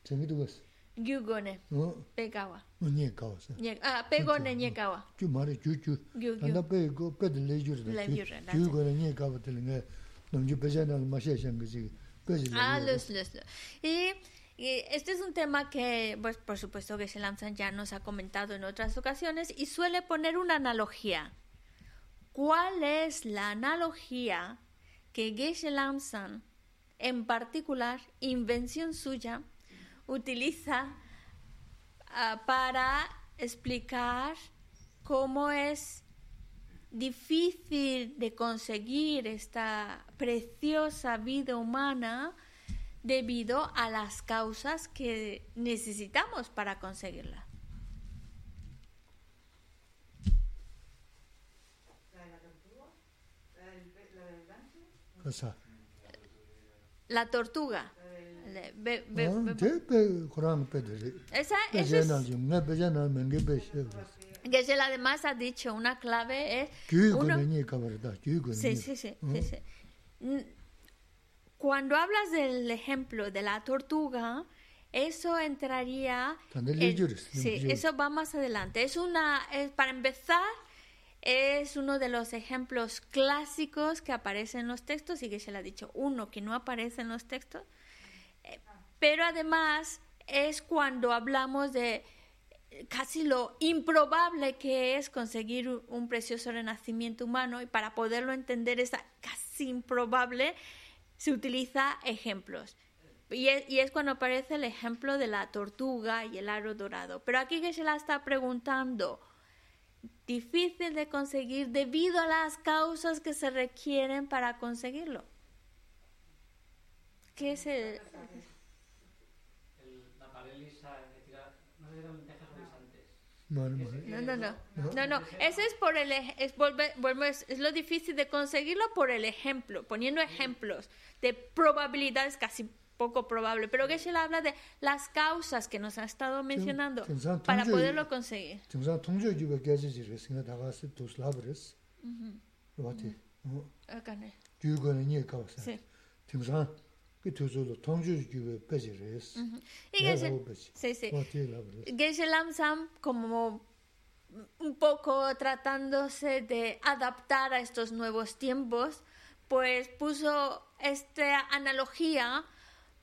chenye duwas. Gyugo ne, pe kawa. Nye kawa sa. Pego ne nye kawa. Gyu mara gyu gyu. Gyu gyu. Tanda pe go pe de le gyur da. Gyugo ne nye kawa tili nga namju beja nal mashe shangazi beji lagu yarus. Ah, los, los, los. E... y este es un tema que, pues, por supuesto, que Lamsan ya nos ha comentado en otras ocasiones y suele poner una analogía. ¿Cuál es la analogía que Geshe Lamsan, en particular, invención suya, utiliza ah, para explicar cómo es difícil de conseguir esta preciosa vida humana debido a las causas que necesitamos para conseguirla. ¿La, tortuga. Esa, es, que se además ha dicho una clave es uno, sí, sí, sí. Cuando hablas del ejemplo de la tortuga, eso entraría. En- sí, eso va más adelante. Es una, es- para empezar, es uno de los ejemplos clásicos que aparece en los textos y que se le ha dicho uno que no aparece en los textos. Eh, Pero además es cuando hablamos de casi lo improbable que es conseguir un precioso renacimiento humano y para poderlo entender es casi improbable se utiliza ejemplos. Y es, cuando aparece el ejemplo de la tortuga y el aro dorado. Pero aquí que se la está preguntando, difícil de conseguir debido a las causas que se requieren para conseguirlo. ¿Qué es el, no, no, no. No, no. Ese es por el es, es lo difícil de conseguirlo por el ejemplo, poniendo ejemplos de probabilidades casi poco probable. Pero Geshe habla de las causas que nos ha estado mencionando para poderlo conseguir. Uh -huh. 통제주가 깨지지를 생각 다가서 도스라브레스. 로바티. 어, Akane. 교육원에 니 가봤어. Sí. 정상 그 도서로 통제주가 빼지레스. Y Geshe, 내가 빼지. sí, sí. 로바티 라브레스. Geshe Lamsam, como un poco tratándose de adaptar a estos nuevos tiempos, pues puso esta analogía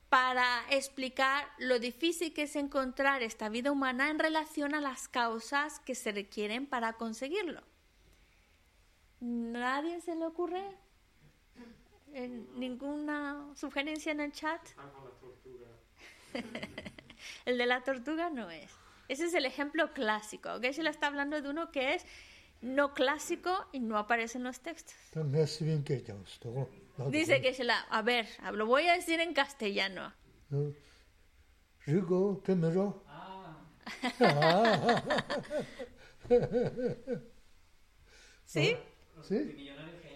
para explicar lo difícil que es encontrar esta vida humana en relación a las causas que se requieren para conseguirlo. ¿Nadie se le ocurre? ¿Ninguna sugerencia en el chat? El de la tortuga no es. Ese es el ejemplo clásico. ¿ok? Se le está hablando de uno que es no clásico y no aparece en los textos. Dice que se la, a ver, lo voy a decir en castellano. Rigo, ¿qué me ¿Sí? ¿Sí?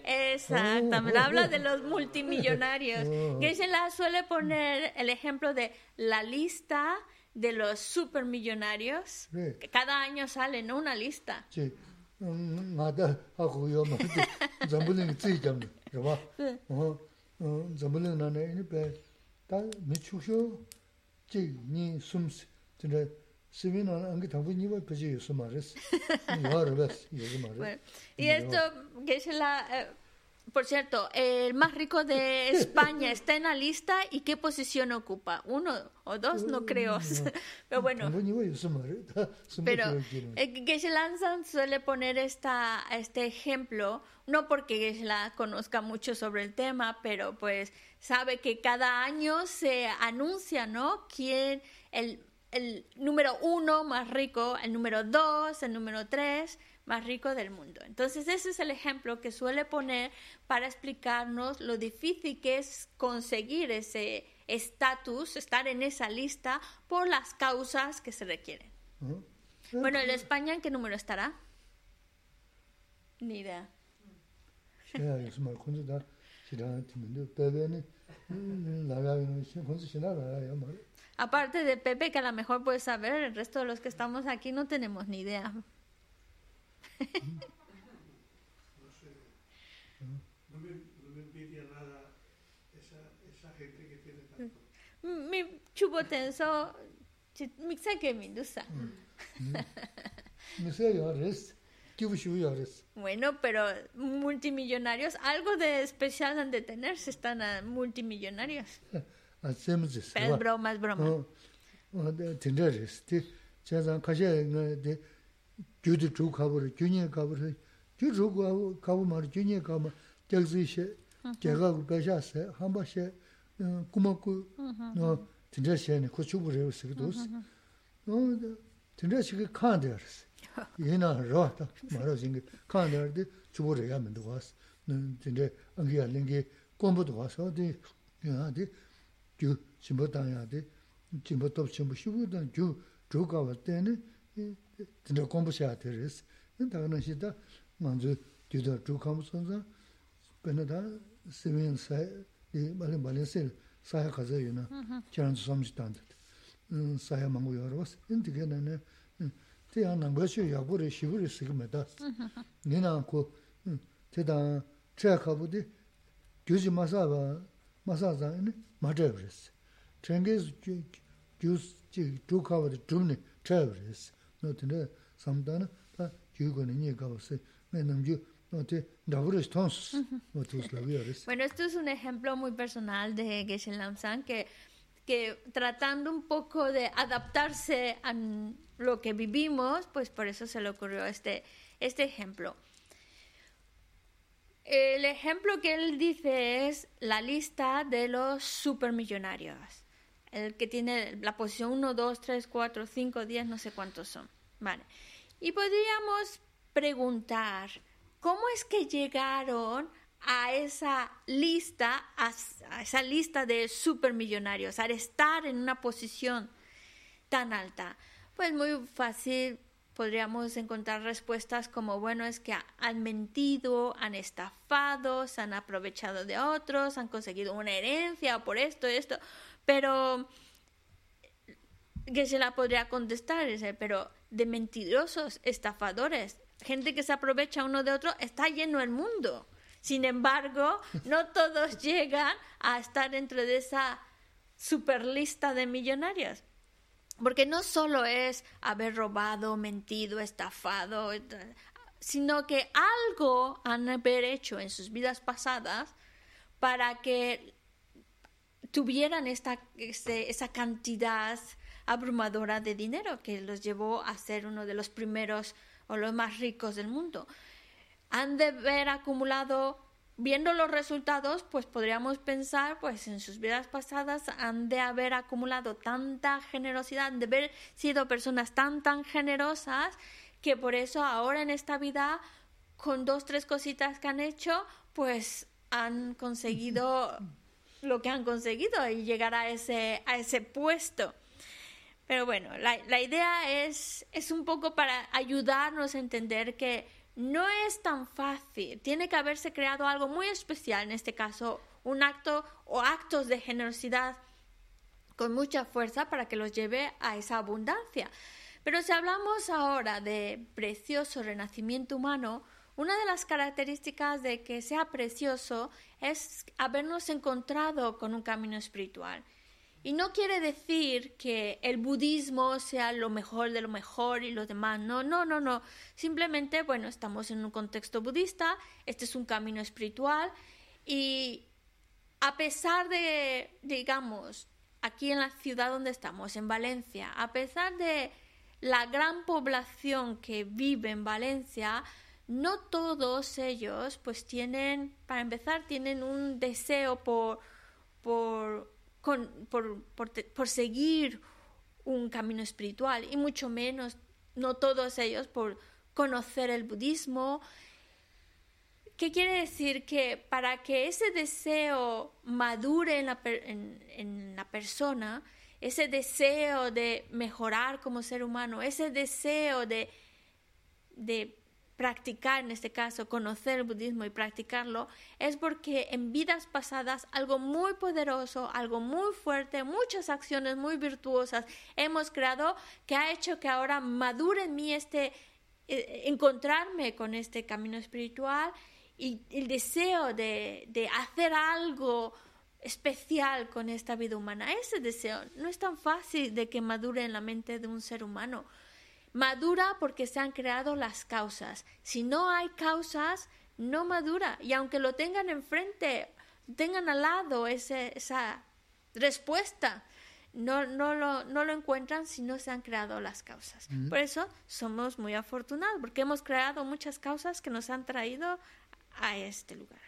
Exactamente, habla de los multimillonarios. Oh. Geshe-la suele poner el ejemplo de la lista de los supermillonarios. 네. Que cada año sale, ¿no? Una lista. 지 y esto, que es la... Eh, por cierto, el más rico de España está en la lista y qué posición ocupa. Uno o dos, no creo. Pero bueno. Pero eh, Geshe-la suele poner esta, este ejemplo, no porque Geshe-la conozca mucho sobre el tema, pero pues sabe que cada año se anuncia, ¿no? Quién, el el número uno más rico, el número dos, el número tres más rico del mundo. Entonces ese es el ejemplo que suele poner para explicarnos lo difícil que es conseguir ese estatus, estar en esa lista por las causas que se requieren. Bueno, ¿en España en qué número estará? Ni idea. Aparte de Pepe, que a lo mejor puedes saber, el resto de los que estamos aquí no tenemos ni idea. No me, no me envidia nada esa, esa gente que tiene tanto. Mi chubo tenso, mi sé que mi dusa. Me sé yo, res. Bueno, pero multimillonarios, algo de especial han de tener si están multimillonarios. 아 세미지 벨브로 마스브로 어데 딘저리스티. 제가 가셔 데 규디 주 가버 규니 가버 규주 가버 가버 말 규니 가버 덕지시 제가 배샤세 한 번씩 꾸먹고 너 딘저시에 고추부를 쓰기도 어 딘저시가 칸데르스. 얘나 로다 말어진 게 칸데르데 주부를 하면 되고 왔어. 근데 안기야 랭게 공부도 와서 디 야디? gyū chīmbō tāngyā tī, chīmbō tōp chīmbō shīgū tāng gyū dhū kāwa tēne tindā kōmbō shiā tē rēs. Tā kā nā shī tā ngā dzū gyū tā dhū kāmbō sōn sā, pēnā tā sīmīn sāi, bāli bāli sī sāyā kāzā yu na, kērān tsū sāmshī tāng tā, sāyā māngu yā rōs. Nī tī kā nā nā, tī yā nāngbā shī yā gu rē shīgū rē sī kā mē tā, nī nā kō, tī tā chāyā kāpū tī gyū jī māsā bā, māsā zā, Bueno, esto es un ejemplo muy personal de Geshe Lamsan que, que tratando un poco de adaptarse a lo que vivimos, pues por eso se le ocurrió este, este ejemplo. El ejemplo que él dice es la lista de los supermillonarios el que tiene la posición 1, 2, 3, 4, 5, 10, no sé cuántos son. Vale. Y podríamos preguntar, ¿cómo es que llegaron a esa lista, a, esa lista de supermillonarios, al estar en una posición tan alta? Pues muy fácil podríamos encontrar respuestas como, bueno, es que han mentido, han estafado, se han aprovechado de otros, han conseguido una herencia por esto, esto. Pero que se la podría contestar, pero de mentirosos, estafadores, gente que se aprovecha uno de otro, está lleno el mundo. Sin embargo, no todos llegan a estar dentro de esa super lista de millonarios. Porque no solo es haber robado, mentido, estafado, sino que algo han haber hecho en sus vidas pasadas para que tuvieran esta, este, esa cantidad abrumadora de dinero que los llevó a ser uno de los primeros o los más ricos del mundo. Han de haber acumulado, viendo los resultados, pues podríamos pensar, pues en sus vidas pasadas han de haber acumulado tanta generosidad, han de haber sido personas tan, tan generosas, que por eso ahora en esta vida, con dos, tres cositas que han hecho, pues han conseguido lo que han conseguido y llegar a ese, a ese puesto. Pero bueno, la, la idea es, es un poco para ayudarnos a entender que no es tan fácil. Tiene que haberse creado algo muy especial, en este caso, un acto o actos de generosidad con mucha fuerza para que los lleve a esa abundancia. Pero si hablamos ahora de precioso renacimiento humano, una de las características de que sea precioso es habernos encontrado con un camino espiritual. Y no quiere decir que el budismo sea lo mejor de lo mejor y lo demás. No, no, no, no. Simplemente, bueno, estamos en un contexto budista, este es un camino espiritual y a pesar de, digamos, aquí en la ciudad donde estamos, en Valencia, a pesar de la gran población que vive en Valencia, no todos ellos pues tienen, para empezar, tienen un deseo por, por, por, por, seguir un camino espiritual y mucho menos, no todos ellos por conocer el budismo. ¿Qué quiere decir? Que para que ese deseo madure en la, en la persona, ese deseo de mejorar como ser humano, ese deseo de, de practicar, en este caso, conocer el budismo y practicarlo, es porque en vidas pasadas algo muy poderoso, algo muy fuerte, muchas acciones muy virtuosas hemos creado que ha hecho que ahora madure en mí este, eh, encontrarme con este camino espiritual y el deseo de, de hacer algo especial con esta vida humana. Ese deseo no es tan fácil de que madure en la mente de un ser humano. Madura porque se han creado las causas. Si no hay causas, no madura. Y aunque lo tengan enfrente, tengan al lado esa respuesta, no, no, lo, no lo encuentran si no se han creado las causas. Por eso somos muy afortunados, porque hemos creado muchas causas que nos han traído a este lugar.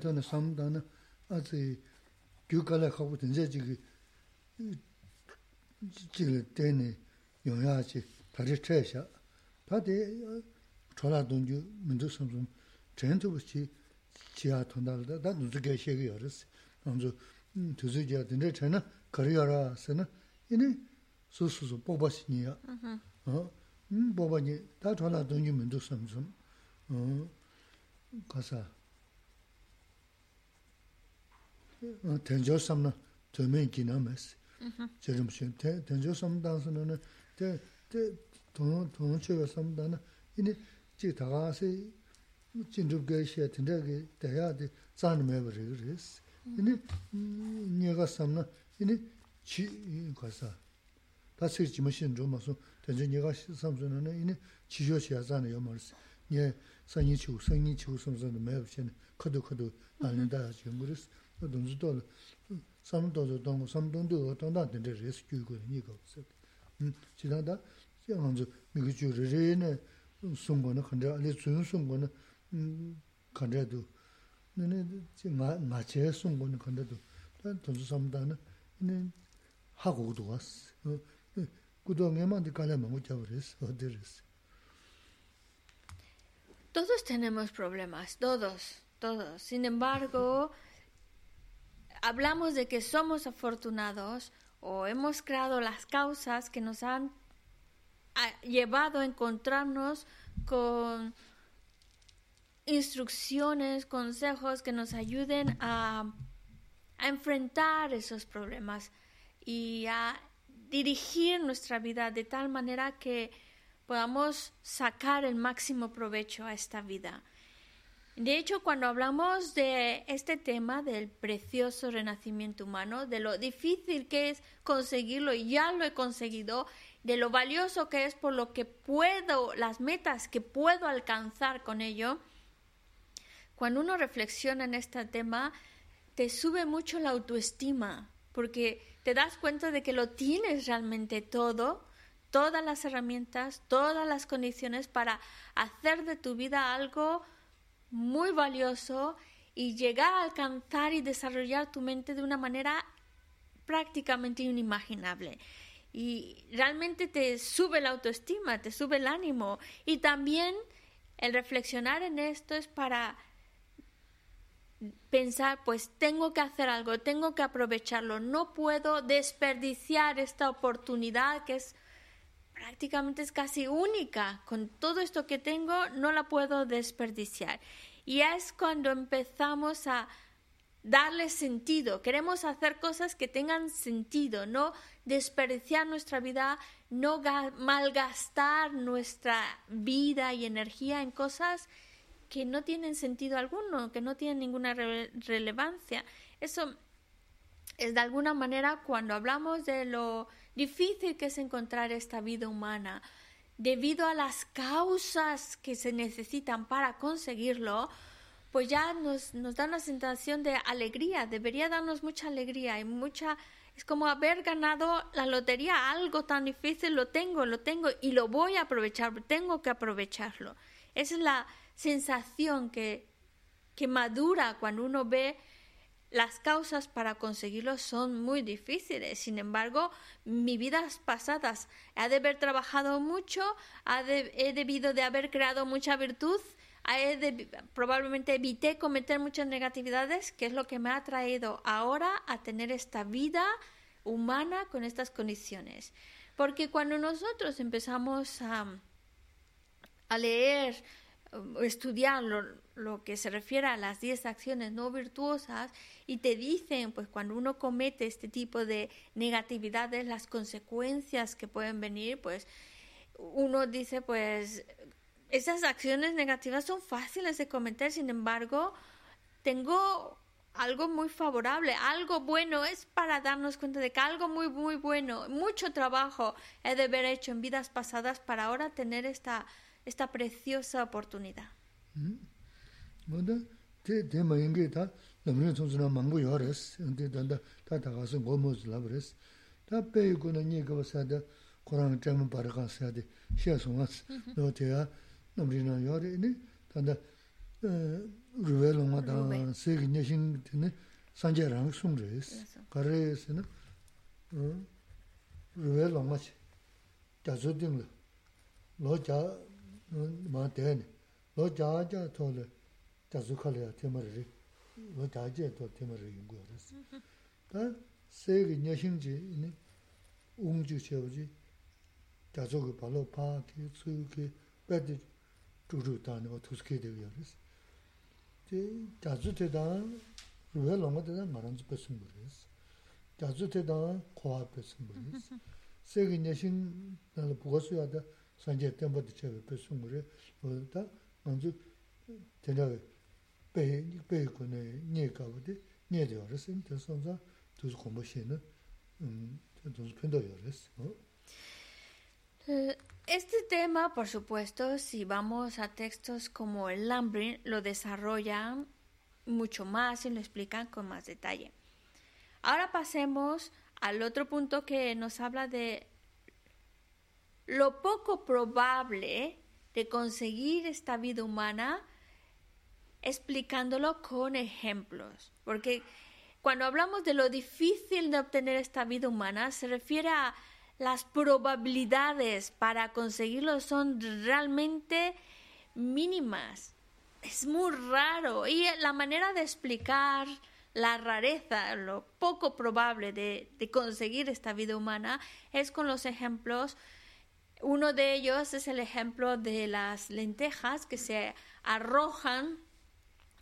tōna samdā na, 지금 때네 용야지 다시 쳐야 다데 전화 돈주 문제 삼좀 전도 없이 지하 돈달다. 나 누르게 시기 열었어. 먼저 두즈지야 된데 전에 거리어라서는 이네 소소소 뽑았으니야. 어? 뽑아니 다 전화 돈주 문제 삼좀 어? 가사 어 된저 삼나 되면 기나면서 제좀 쉬운데 던져 섬다서는 때때 돈 돈치가 섬다나 이니 지 다가세 진급게 시에 된다게 돼야 돼 잔매 버리그스 이니 네가 섬나 이니 지 가서 다시 지무신 좀 와서 던져 네가 섬선은 이니 지조시야 잔에 요머스 예 sanyi chiwu, sanyi chiwu samsana maya bishana kato kato nalina daya chiyo nguris, donzu dolo 삼도도 동고 삼동도 어떤다 된데 레스 규고 이거 없어. 음 지난다 양한주 미그 주르레네 송거는 근데 알리 주는 송거는 음 근데도 너네 지마 마체 송거는 근데도 난 돈수 삼다는 네 하고도 왔어. 그동안에만 가려 먹고 잡으랬어. 어디랬어. Todos tenemos problemas, todos, todos. Sin embargo, hablamos de que somos afortunados o hemos creado las causas que nos han llevado a encontrarnos con instrucciones, consejos que nos ayuden a, a enfrentar esos problemas y a dirigir nuestra vida de tal manera que podamos sacar el máximo provecho a esta vida. De hecho, cuando hablamos de este tema del precioso renacimiento humano, de lo difícil que es conseguirlo, y ya lo he conseguido, de lo valioso que es por lo que puedo, las metas que puedo alcanzar con ello, cuando uno reflexiona en este tema, te sube mucho la autoestima, porque te das cuenta de que lo tienes realmente todo todas las herramientas, todas las condiciones para hacer de tu vida algo muy valioso y llegar a alcanzar y desarrollar tu mente de una manera prácticamente inimaginable. Y realmente te sube la autoestima, te sube el ánimo. Y también el reflexionar en esto es para pensar, pues tengo que hacer algo, tengo que aprovecharlo, no puedo desperdiciar esta oportunidad que es prácticamente es casi única. Con todo esto que tengo no la puedo desperdiciar. Y es cuando empezamos a darle sentido. Queremos hacer cosas que tengan sentido, no desperdiciar nuestra vida, no malgastar nuestra vida y energía en cosas que no tienen sentido alguno, que no tienen ninguna re- relevancia. Eso es de alguna manera cuando hablamos de lo difícil que es encontrar esta vida humana, debido a las causas que se necesitan para conseguirlo, pues ya nos, nos da una sensación de alegría, debería darnos mucha alegría y mucha... Es como haber ganado la lotería, algo tan difícil, lo tengo, lo tengo y lo voy a aprovechar, tengo que aprovecharlo. Esa es la sensación que, que madura cuando uno ve las causas para conseguirlo son muy difíciles. Sin embargo, mis vidas pasadas he de haber trabajado mucho, he debido de haber creado mucha virtud, he probablemente evité cometer muchas negatividades, que es lo que me ha traído ahora a tener esta vida humana con estas condiciones. Porque cuando nosotros empezamos a, a leer o estudiar lo, que se refiere a las 10 acciones no virtuosas y te dicen, pues cuando uno comete este tipo de negatividades, las consecuencias que pueden venir, pues uno dice, pues esas acciones negativas son fáciles de cometer, sin embargo, tengo algo muy favorable, algo bueno, es para darnos cuenta de que algo muy, muy bueno, mucho trabajo he de haber hecho en vidas pasadas para ahora tener esta, esta preciosa oportunidad. 뭐다 대 대마인 게다 남는 총수나 망고 요레스 근데 단다 다다 가서 뭐뭐지 라브레스 다 빼고는 니가 봐서다 고랑 점 바르가 사데 시아송아스 너테야 남리나 요레니 단다 어 루벨롱마다 루벨. 세기 녀신 되네 산제랑 숨레스 그래서. 가레스는 어 루벨롱마치 자조딩로 로자 마데네 로자자 토레 자주칼이야 테마리 로자제 또 테마리 연구하랬어 다 세계 녀신지 이 웅주 세우지 자주그 발로 파티 수기 배디 주주다는 거 투스케 되어야겠어 제 자주테다 왜 롱어다 말한지 뺏은 거랬어 자주테다 코아 뺏은 거랬어 세계 녀신 나를 보고서야다 산제 때부터 제가 뺏은 거래 어다 먼저 대략 Este tema, por supuesto, si vamos a textos como el Lambrin, lo desarrollan mucho más y lo explican con más detalle. Ahora pasemos al otro punto que nos habla de lo poco probable de conseguir esta vida humana explicándolo con ejemplos. Porque cuando hablamos de lo difícil de obtener esta vida humana, se refiere a las probabilidades para conseguirlo son realmente mínimas. Es muy raro. Y la manera de explicar la rareza, lo poco probable de, de conseguir esta vida humana, es con los ejemplos. Uno de ellos es el ejemplo de las lentejas que se arrojan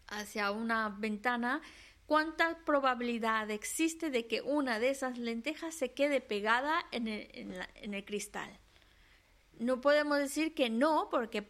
hacia una ventana, ¿cuánta probabilidad existe de que una de esas lentejas se quede pegada en el, en el cristal? No podemos decir que no, porque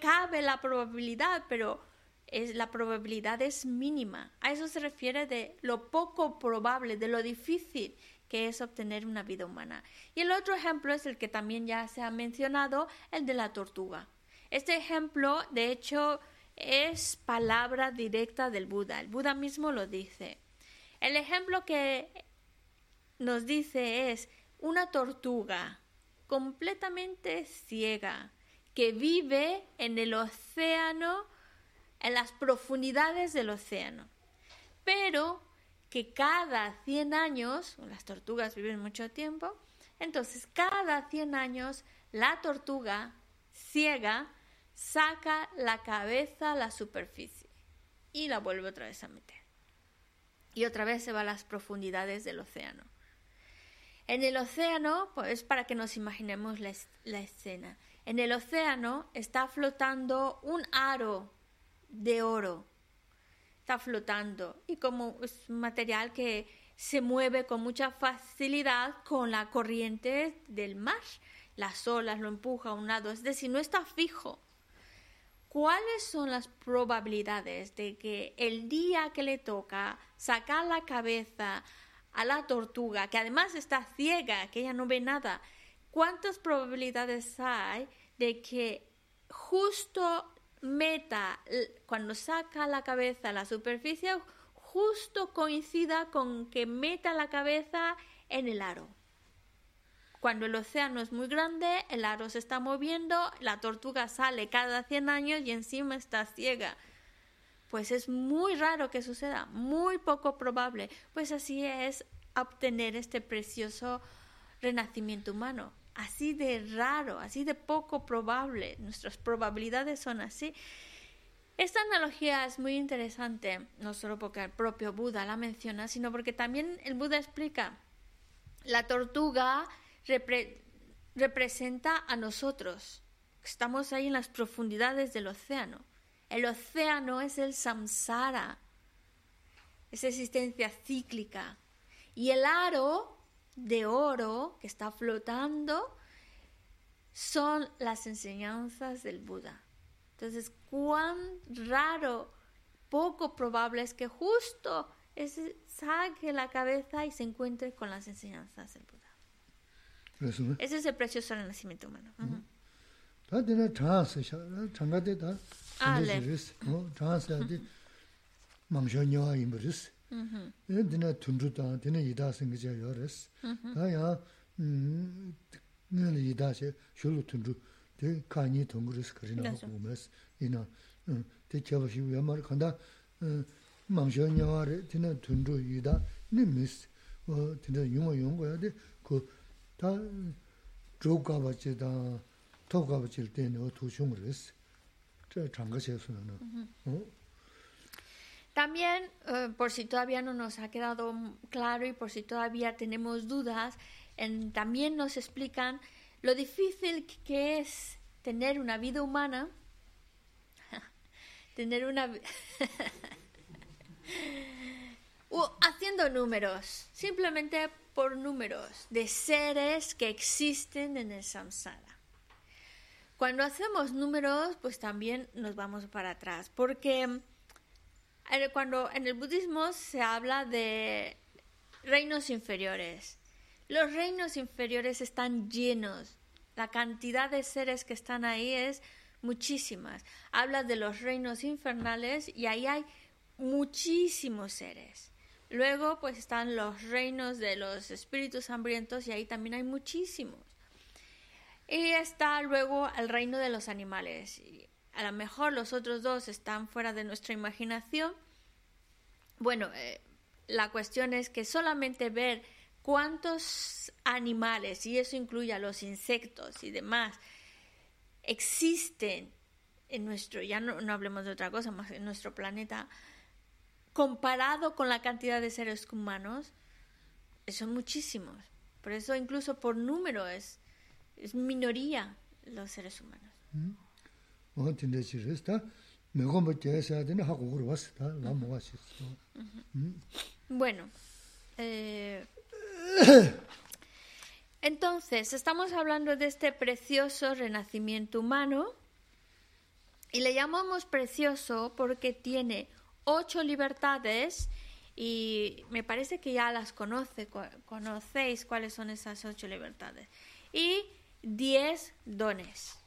cabe la probabilidad, pero es, la probabilidad es mínima. A eso se refiere de lo poco probable, de lo difícil que es obtener una vida humana. Y el otro ejemplo es el que también ya se ha mencionado, el de la tortuga. Este ejemplo, de hecho, es palabra directa del Buda. El Buda mismo lo dice. El ejemplo que nos dice es una tortuga completamente ciega que vive en el océano, en las profundidades del océano, pero que cada 100 años, las tortugas viven mucho tiempo, entonces cada 100 años la tortuga ciega saca la cabeza a la superficie y la vuelve otra vez a meter. Y otra vez se va a las profundidades del océano. En el océano, pues para que nos imaginemos la, es- la escena, en el océano está flotando un aro de oro. Está flotando y como es un material que se mueve con mucha facilidad con la corriente del mar. Las olas lo empujan a un lado, es decir, no está fijo. ¿Cuáles son las probabilidades de que el día que le toca sacar la cabeza a la tortuga, que además está ciega, que ella no ve nada, cuántas probabilidades hay de que justo meta, cuando saca la cabeza a la superficie, justo coincida con que meta la cabeza en el aro? Cuando el océano es muy grande, el aro se está moviendo, la tortuga sale cada 100 años y encima está ciega. Pues es muy raro que suceda, muy poco probable. Pues así es obtener este precioso renacimiento humano. Así de raro, así de poco probable. Nuestras probabilidades son así. Esta analogía es muy interesante, no solo porque el propio Buda la menciona, sino porque también el Buda explica, la tortuga representa a nosotros. Estamos ahí en las profundidades del océano. El océano es el samsara, esa existencia cíclica. Y el aro de oro que está flotando son las enseñanzas del Buda. Entonces, cuán raro, poco probable es que justo saque la cabeza y se encuentre con las enseñanzas del Buda. Ese es el precioso renacimiento humano. Tā tēnā chānsi, chāngā tē tā, chāngā rīs, chānsi tā tē māngshā nyawā yīmba rīs. Tēnā tundru tā, tēnā yidā sīngi chā yawā rīs. Tā yā, ngā yidā chā, shūlu tundru, tē kāñi tōngu rīs karī nā gu mēs. Yīnā, tē kiawa shīgu yā mā rī, kāndā māngshā nyawā rī, tēnā tundru yidā, nī mīs, tēnā yunga yunga yā tē, También, eh, por si todavía no nos ha quedado claro y por si todavía tenemos dudas, en, también nos explican lo difícil que es tener una vida humana, tener una... haciendo números, simplemente por números de seres que existen en el samsara. Cuando hacemos números, pues también nos vamos para atrás, porque cuando en el budismo se habla de reinos inferiores, los reinos inferiores están llenos, la cantidad de seres que están ahí es muchísimas. Habla de los reinos infernales y ahí hay muchísimos seres. Luego pues están los reinos de los espíritus hambrientos y ahí también hay muchísimos. Y está luego el reino de los animales. A lo mejor los otros dos están fuera de nuestra imaginación. Bueno, eh, la cuestión es que solamente ver cuántos animales, y eso incluye a los insectos y demás, existen en nuestro, ya no hablemos de otra cosa más en nuestro planeta, comparado con la cantidad de seres humanos, son muchísimos. Por eso incluso por número es, es minoría los seres humanos. Bueno, eh, entonces estamos hablando de este precioso renacimiento humano y le llamamos precioso porque tiene ocho libertades y me parece que ya las conoce, conocéis cuáles son esas ocho libertades. Y diez dones.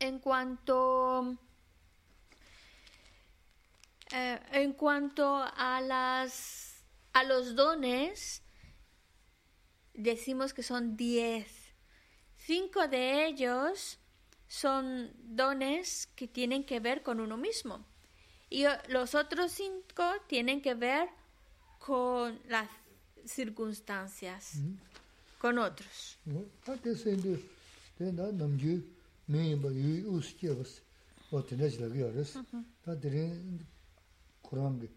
En cuanto eh, en cuanto a las a los dones, decimos que son diez. Cinco de ellos son dones que tienen que ver con uno mismo. Y los otros cinco tienen que ver con las circunstancias, con otros. 그런 게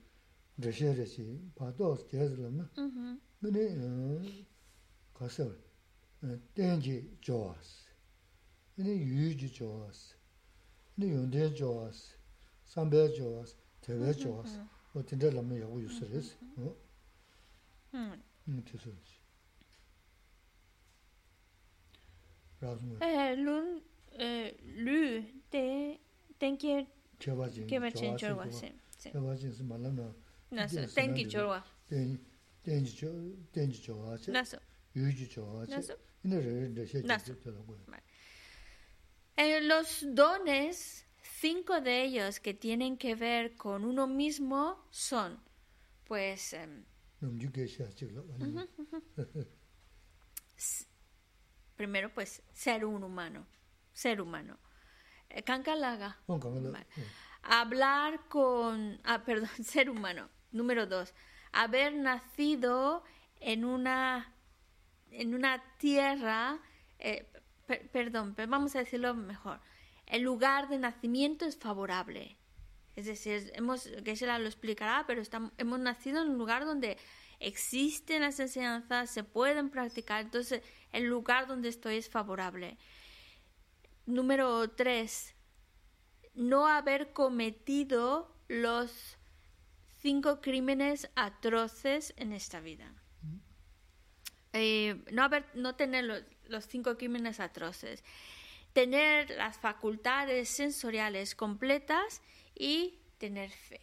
레셔레시 봐도 제즈르면 근데 가서 땡기 좋았어 근데 유지 좋았어 근데 연대 좋았어 삼배 좋았어 대배 좋았어 뭐 진짜 너무 야구 유스레스 어 음, 됐어. 라즈모. 에, 룬, 에, 루, 데, 땡게. 제가 지금 제가 지금 che tela gwe. Eh, los dones, cinco de ellos que tienen que ver con uno mismo son, pues, em, primero, pues, ser un humano, ser humano. Eh, Kankalaga, La. Hablar con, ah, perdón, ser humano. Número dos, haber nacido en una, en una tierra, eh, per- perdón, pero vamos a decirlo mejor. El lugar de nacimiento es favorable. Es decir, hemos, Geshe-la lo explicará, pero estamos, hemos nacido en un lugar donde existen las enseñanzas, se pueden practicar, entonces el lugar donde estoy es favorable. Número tres, no haber cometido los cinco crímenes atroces en esta vida. Eh, no, haber, no tener los, los cinco crímenes atroces. Tener las facultades sensoriales completas y tener fe.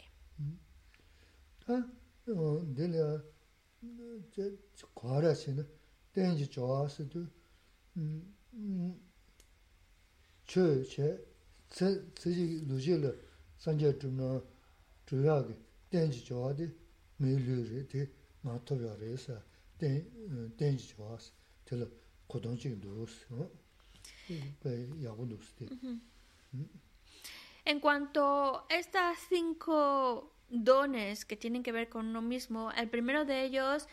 En cuanto estas cinco dones que tienen que ver con uno mismo, el primero de ellos,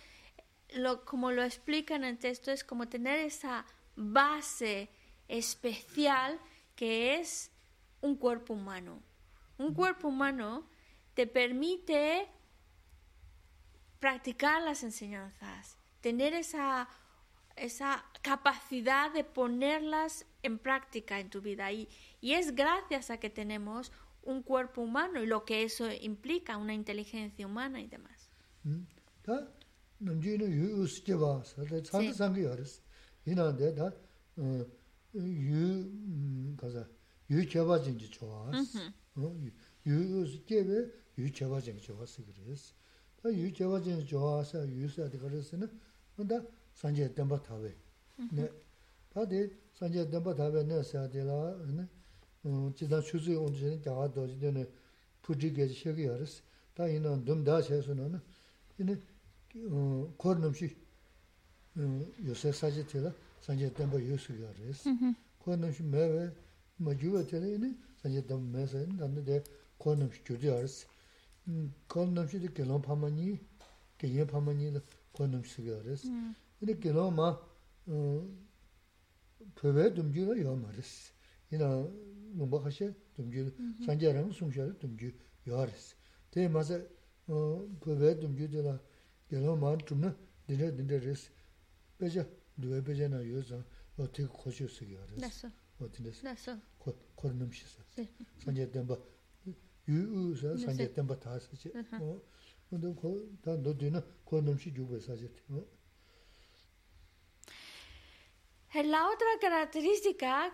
lo, como lo explica en el texto, es como tener esa base especial que es un cuerpo humano. Un cuerpo humano te permite practicar las enseñanzas, tener esa, esa capacidad de ponerlas en práctica en tu vida. Y, y es gracias a que tenemos un cuerpo humano y lo que eso implica, una inteligencia humana y demás. 다 남주는 유스 제바 사다 산다 산게 알았어 이나데 다어유 가자 유 제바진지 좋아스 어 유스 제베 유 제바진 좋아스 그랬어 다유 제바진 좋아서 유스한테 그랬으나 근데 산제 덤바 타베 네 다데 산제 덤바 타베 내사데라 네 지다 추즈 온전히 다가 도지되네 푸지게 시기 알았어 다 이는 덤다 세서는 이네 어 코르놈시 어 요새 사지텔라 산제 덤바 유스가 알았어 코르놈시 매we ma yuwa tene ini sanje dam me sa ini danda de kon namshi gyudi aris. Hmm, kon namshi de gelon pama nyi, genye pama nyi de kon namshi sige aris. Hmm. Ini gelon ma hmm, pewe dumju la yuwa maris. Ina ngomba khashe dumju, mhm. sanje rang sumsha la dumju yuwa aris. Te ma sa pewe dumju de la gelon ma tumna dinde dinde aris. Peja, duwe peja na yuwa zang, o tegi khoshu sige aris. 어 대 맞아 어 그왜 dum주들아 결혼만 좀나 dinle dinle res beja duwe beja na yoza o te khosho se ya res Eso, o dinle eso. ko kornum shi sa Sí. sanje demba yu u sa Sí. sanje demba ta sa che o ndo ko da no dina kornum shi jube sa je o Eh, La otra característica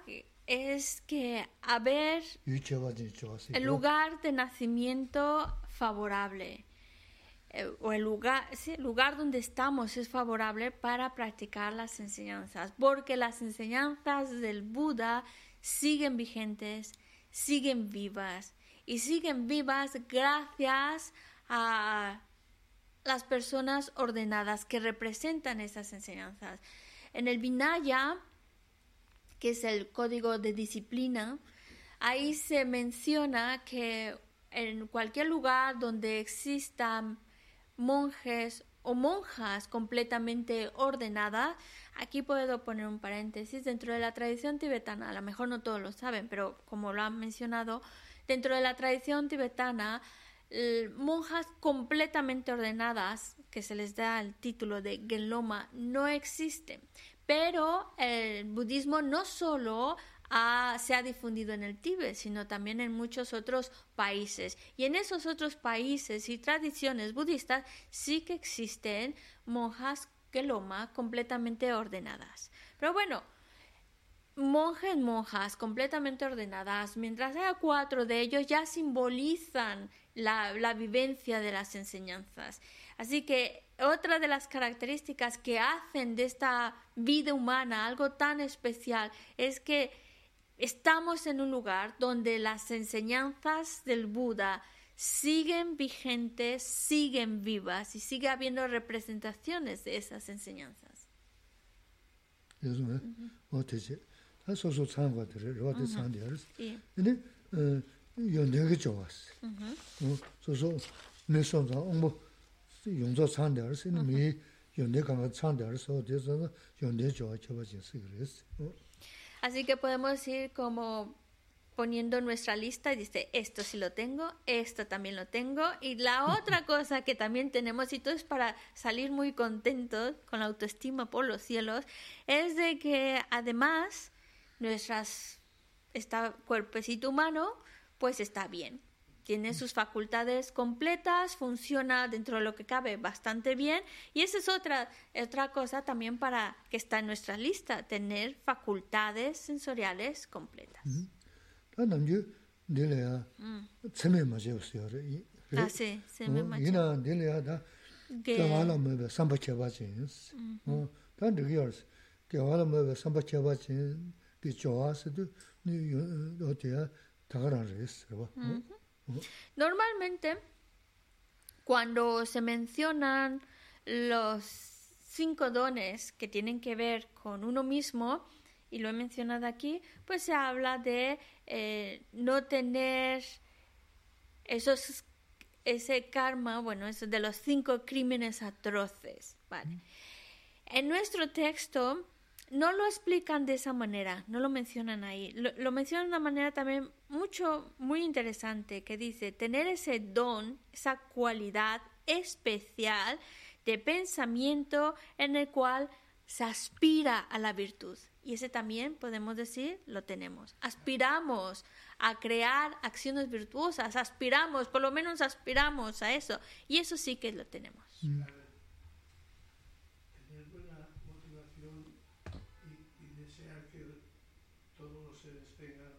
es que haber yu che wa jin cho se el lugar de nacimiento favorable eh, o el lugar, el lugar donde estamos es favorable para practicar las enseñanzas, porque las enseñanzas del Buda siguen vigentes, siguen vivas y siguen vivas gracias a las personas ordenadas que representan esas enseñanzas. En el Vinaya, que es el código de disciplina, ahí se menciona que en cualquier lugar donde existan monjes o monjas completamente ordenadas, aquí puedo poner un paréntesis, dentro de la tradición tibetana, a lo mejor no todos lo saben, pero como lo han mencionado, dentro de la tradición tibetana, monjas completamente ordenadas, que se les da el título de Genloma, no existen. Pero el budismo no solo ha- se ha difundido en el Tíbet, sino también en muchos otros países. Y en esos otros países y tradiciones budistas sí que existen monjas geloma completamente ordenadas. Pero bueno, monjes, monjas completamente ordenadas, mientras haya cuatro de ellos, ya simbolizan la vivencia de las enseñanzas. Así que otra de las características que hacen de esta vida humana algo tan especial es que estamos en un lugar donde las enseñanzas del Buda siguen vigentes, siguen vivas y sigue habiendo representaciones de esas enseñanzas. Así que podemos ir como poniendo nuestra lista y dice, esto sí lo tengo, esto también lo tengo. Y la otra cosa que también tenemos, y todo es para salir muy contentos con la autoestima por los cielos, es de que además nuestras, este cuerpecito humano pues está bien tiene sus facultades completas, funciona dentro de lo que cabe bastante bien y esa es otra, otra cosa también para que está en nuestra lista, tener facultades sensoriales completas. Mm. Ah, sí, se me mm -hmm. Normalmente, cuando se mencionan los cinco dones que tienen que ver con uno mismo, y lo he mencionado aquí, pues se habla de eh, no tener esos, ese karma, bueno, eso de los cinco crímenes atroces. ¿vale? En nuestro texto no lo explican de esa manera, no lo mencionan ahí. Lo, mencionan de una manera también mucho, muy interesante, que dice, tener ese don, esa cualidad especial de pensamiento en el cual se aspira a la virtud. Y ese también podemos decir, lo tenemos. Aspiramos a crear acciones virtuosas, aspiramos, por lo menos aspiramos a eso. Y eso sí que lo tenemos. tener buena motivación y, y desear que todos los seres tengan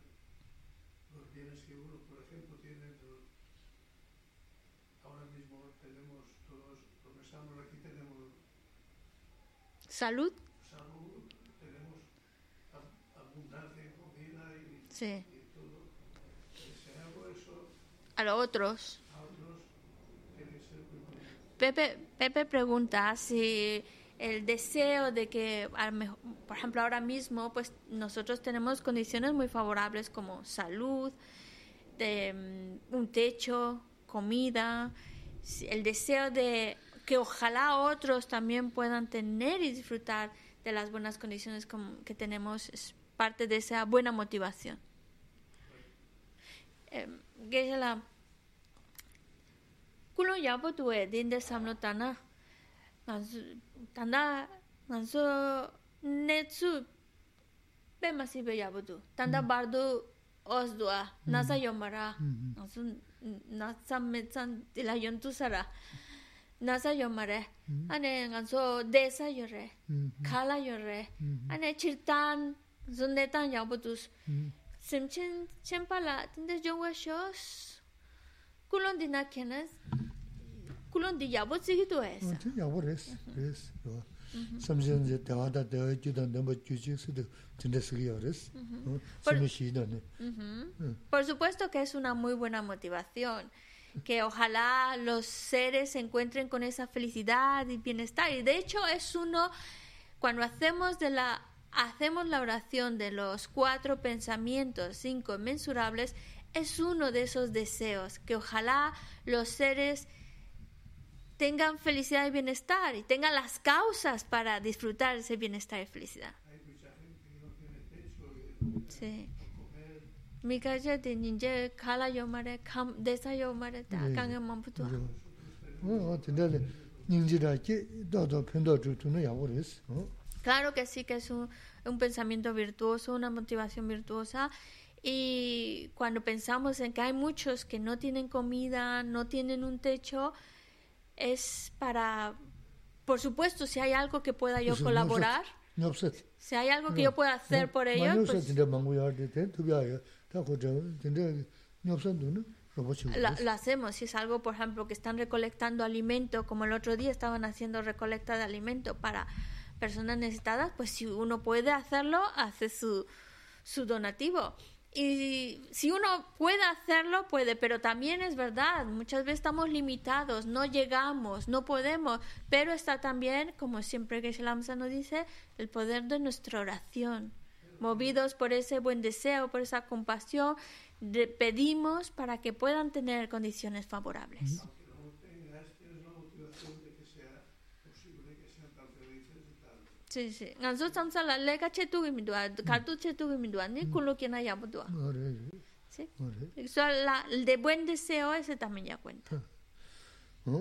los bienes que uno, por ejemplo, tiene. el- ahora mismo tenemos todos, los que estamos aquí tenemos Salud. salud, tenemos ab- abundancia en comida y, Sí. A los otros. Pepe, Pepe pregunta si el deseo de que, por ejemplo, ahora mismo, pues nosotros tenemos condiciones muy favorables como salud, de, mm, un techo, comida, el deseo de que ojalá otros también puedan tener y disfrutar de las buenas condiciones que tenemos es parte de esa buena motivación. Eh, Geshe-la, kulon yabo tuwe dinde samlo tana. Tanda ngansu netsu pe masibe yabo tu. Tanda bardu osdua nasa yomara. Ngansu nasa metsan dila yontu sara nasa yo mare ane nganso desa yo re khala yo re ane chirtan zundetan ya butus simchen chempala tinde jongwa shos kulon dina kenas kulon di yabo tsigi to esa ti yabo res res ro samjen je dawa da de ju dan de bo ju ju su de tinde sigi yo res Por supuesto que es una muy buena motivación. Que ojalá los seres se encuentren con esa felicidad y bienestar. Y de hecho es uno, cuando hacemos de la hacemos la oración de los cuatro pensamientos inconmensurables, es uno de esos deseos, que ojalá los seres tengan felicidad y bienestar y tengan las causas para disfrutar ese bienestar y felicidad. Hay mucha gente que no tiene techo y Sí. comer. 미가제 딘제 칼라 요마레 캄 데사 요마레 다 강에 맘부터 어, 어, 근데 닝지라기 너도 편도 주는 야보랬어. 어. Claro que sí que es un, un pensamiento virtuoso, una motivación virtuosa. Y cuando pensamos en que hay muchos que no tienen comida, no tienen un techo, es para, por supuesto, si hay algo que pueda yo Eso, no colaborar, 뇽셋 si hay algo que yo pueda hacer por ellos, 뇽셋 pues la, lo hacemos, si es algo, por ejemplo, que están recolectando alimento, como el otro día estaban haciendo recolecta de alimento para personas necesitadas, pues si uno puede hacerlo, hace su, su donativo. Y si uno puede hacerlo, puede, pero también es verdad, muchas veces estamos limitados, no llegamos, no podemos, pero está también, como siempre que Shalamsa nos dice, el poder de nuestra oración movidos por ese buen deseo, por esa compasión, pedimos para que puedan tener condiciones favorables. Sí, sí. Ganso chamsa la leca chetu gimidua, kartu chetu gimidua, ni culo que na yabudua. Sí. Eso de buen deseo ese también ya cuenta. ¿No?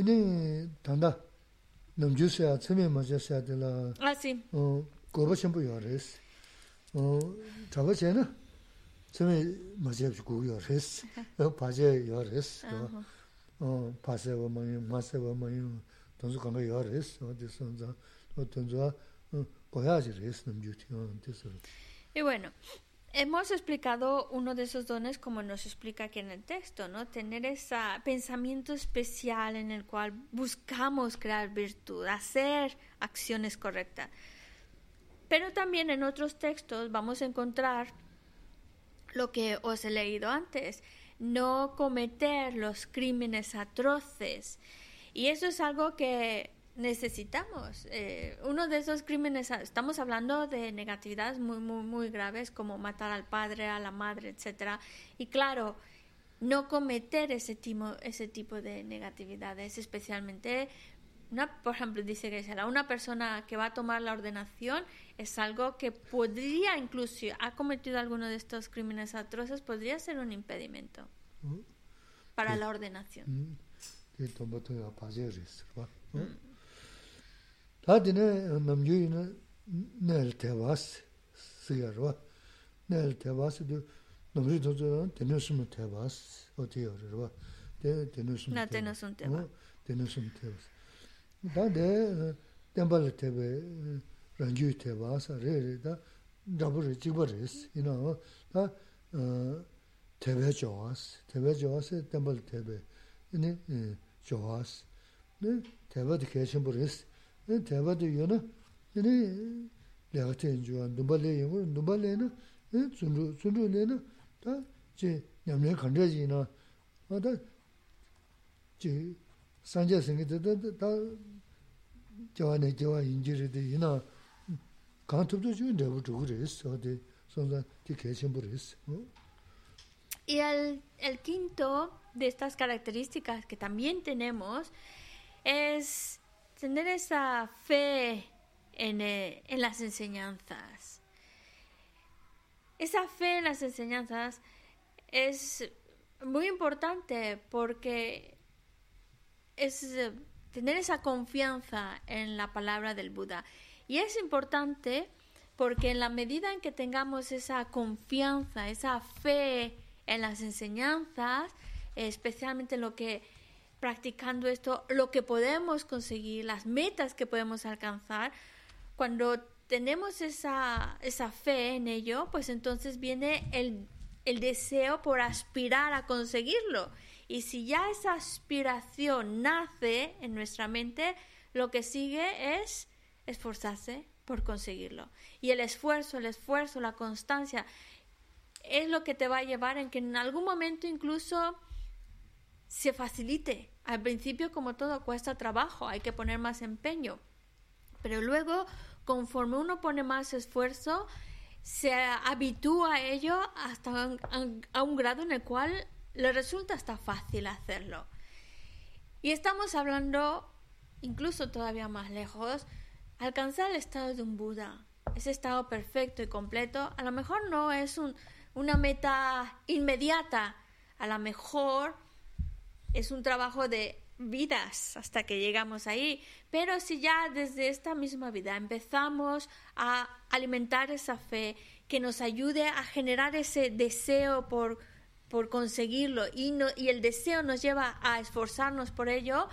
Ini tanda. Namjusa, tseme majasa de la. Ah, sí goba shenpo yo res. Chaba che na, tsime ma chebshi gu yo res, pa che yo res, pa se wa ma yin, ma se wa ma yin, tonzu kanga yo res, tonzu goya che res nam ju Y bueno, hemos explicado uno de esos dones como nos explica aquí en el texto, ¿no? Tener ese pensamiento especial en el cual buscamos crear virtud, hacer acciones correctas. Pero también en otros textos vamos a encontrar lo que os he leído antes, no cometer los crímenes atroces. Y eso es algo que necesitamos. Eh, uno de esos crímenes, estamos hablando de negatividades muy, muy, muy graves como matar al padre, a la madre, etcétera. Y claro, no cometer ese ese tipo de negatividades, especialmente, por ejemplo, dice que será una persona que va a tomar la ordenación, es algo que podría, incluso si ha cometido alguno de estos crímenes atroces, podría ser un impedimento para la ordenación. ¿Mm? No, 다데 템벌 테베 란주 대바스 레레다 더블 지버리스 이노 다어 테베 좋아스 테베 좋아스 템벌 테베 네 좋아스 네 대바도 계신 버리스 네 대바도 요나 네 내가 텐 좋아 누발레 영어 누발레는 네 준루 준루네는 다제 냠내 간다지나 아다 제 산제 생기다 다 Y el, el quinto de estas características que también tenemos es tener esa fe en, eh, en las enseñanzas. Esa fe en las enseñanzas es muy importante porque es eh, tener esa confianza en la palabra del Buda. Y es importante porque en la medida en que tengamos esa confianza, esa fe en las enseñanzas, especialmente en lo que practicando esto, lo que podemos conseguir, las metas que podemos alcanzar, cuando tenemos esa, esa fe en ello, pues entonces viene el, el deseo por aspirar a conseguirlo. Y si ya esa aspiración nace en nuestra mente, lo que sigue es esforzarse por conseguirlo. Y el esfuerzo, el esfuerzo, la constancia, es lo que te va a llevar en que en algún momento incluso se facilite. Al principio, como todo, cuesta trabajo, hay que poner más empeño. Pero luego, conforme uno pone más esfuerzo, se habitúa a ello hasta a un grado en el cual le resulta hasta fácil hacerlo. Y estamos hablando, incluso todavía más lejos, alcanzar el estado de un Buda, ese estado perfecto y completo, a lo mejor no es un- una meta inmediata, a lo mejor es un trabajo de vidas hasta que llegamos ahí. Pero si ya desde esta misma vida empezamos a alimentar esa fe que nos ayude a generar ese deseo por, por conseguirlo y, no, y el deseo nos lleva a esforzarnos por ello,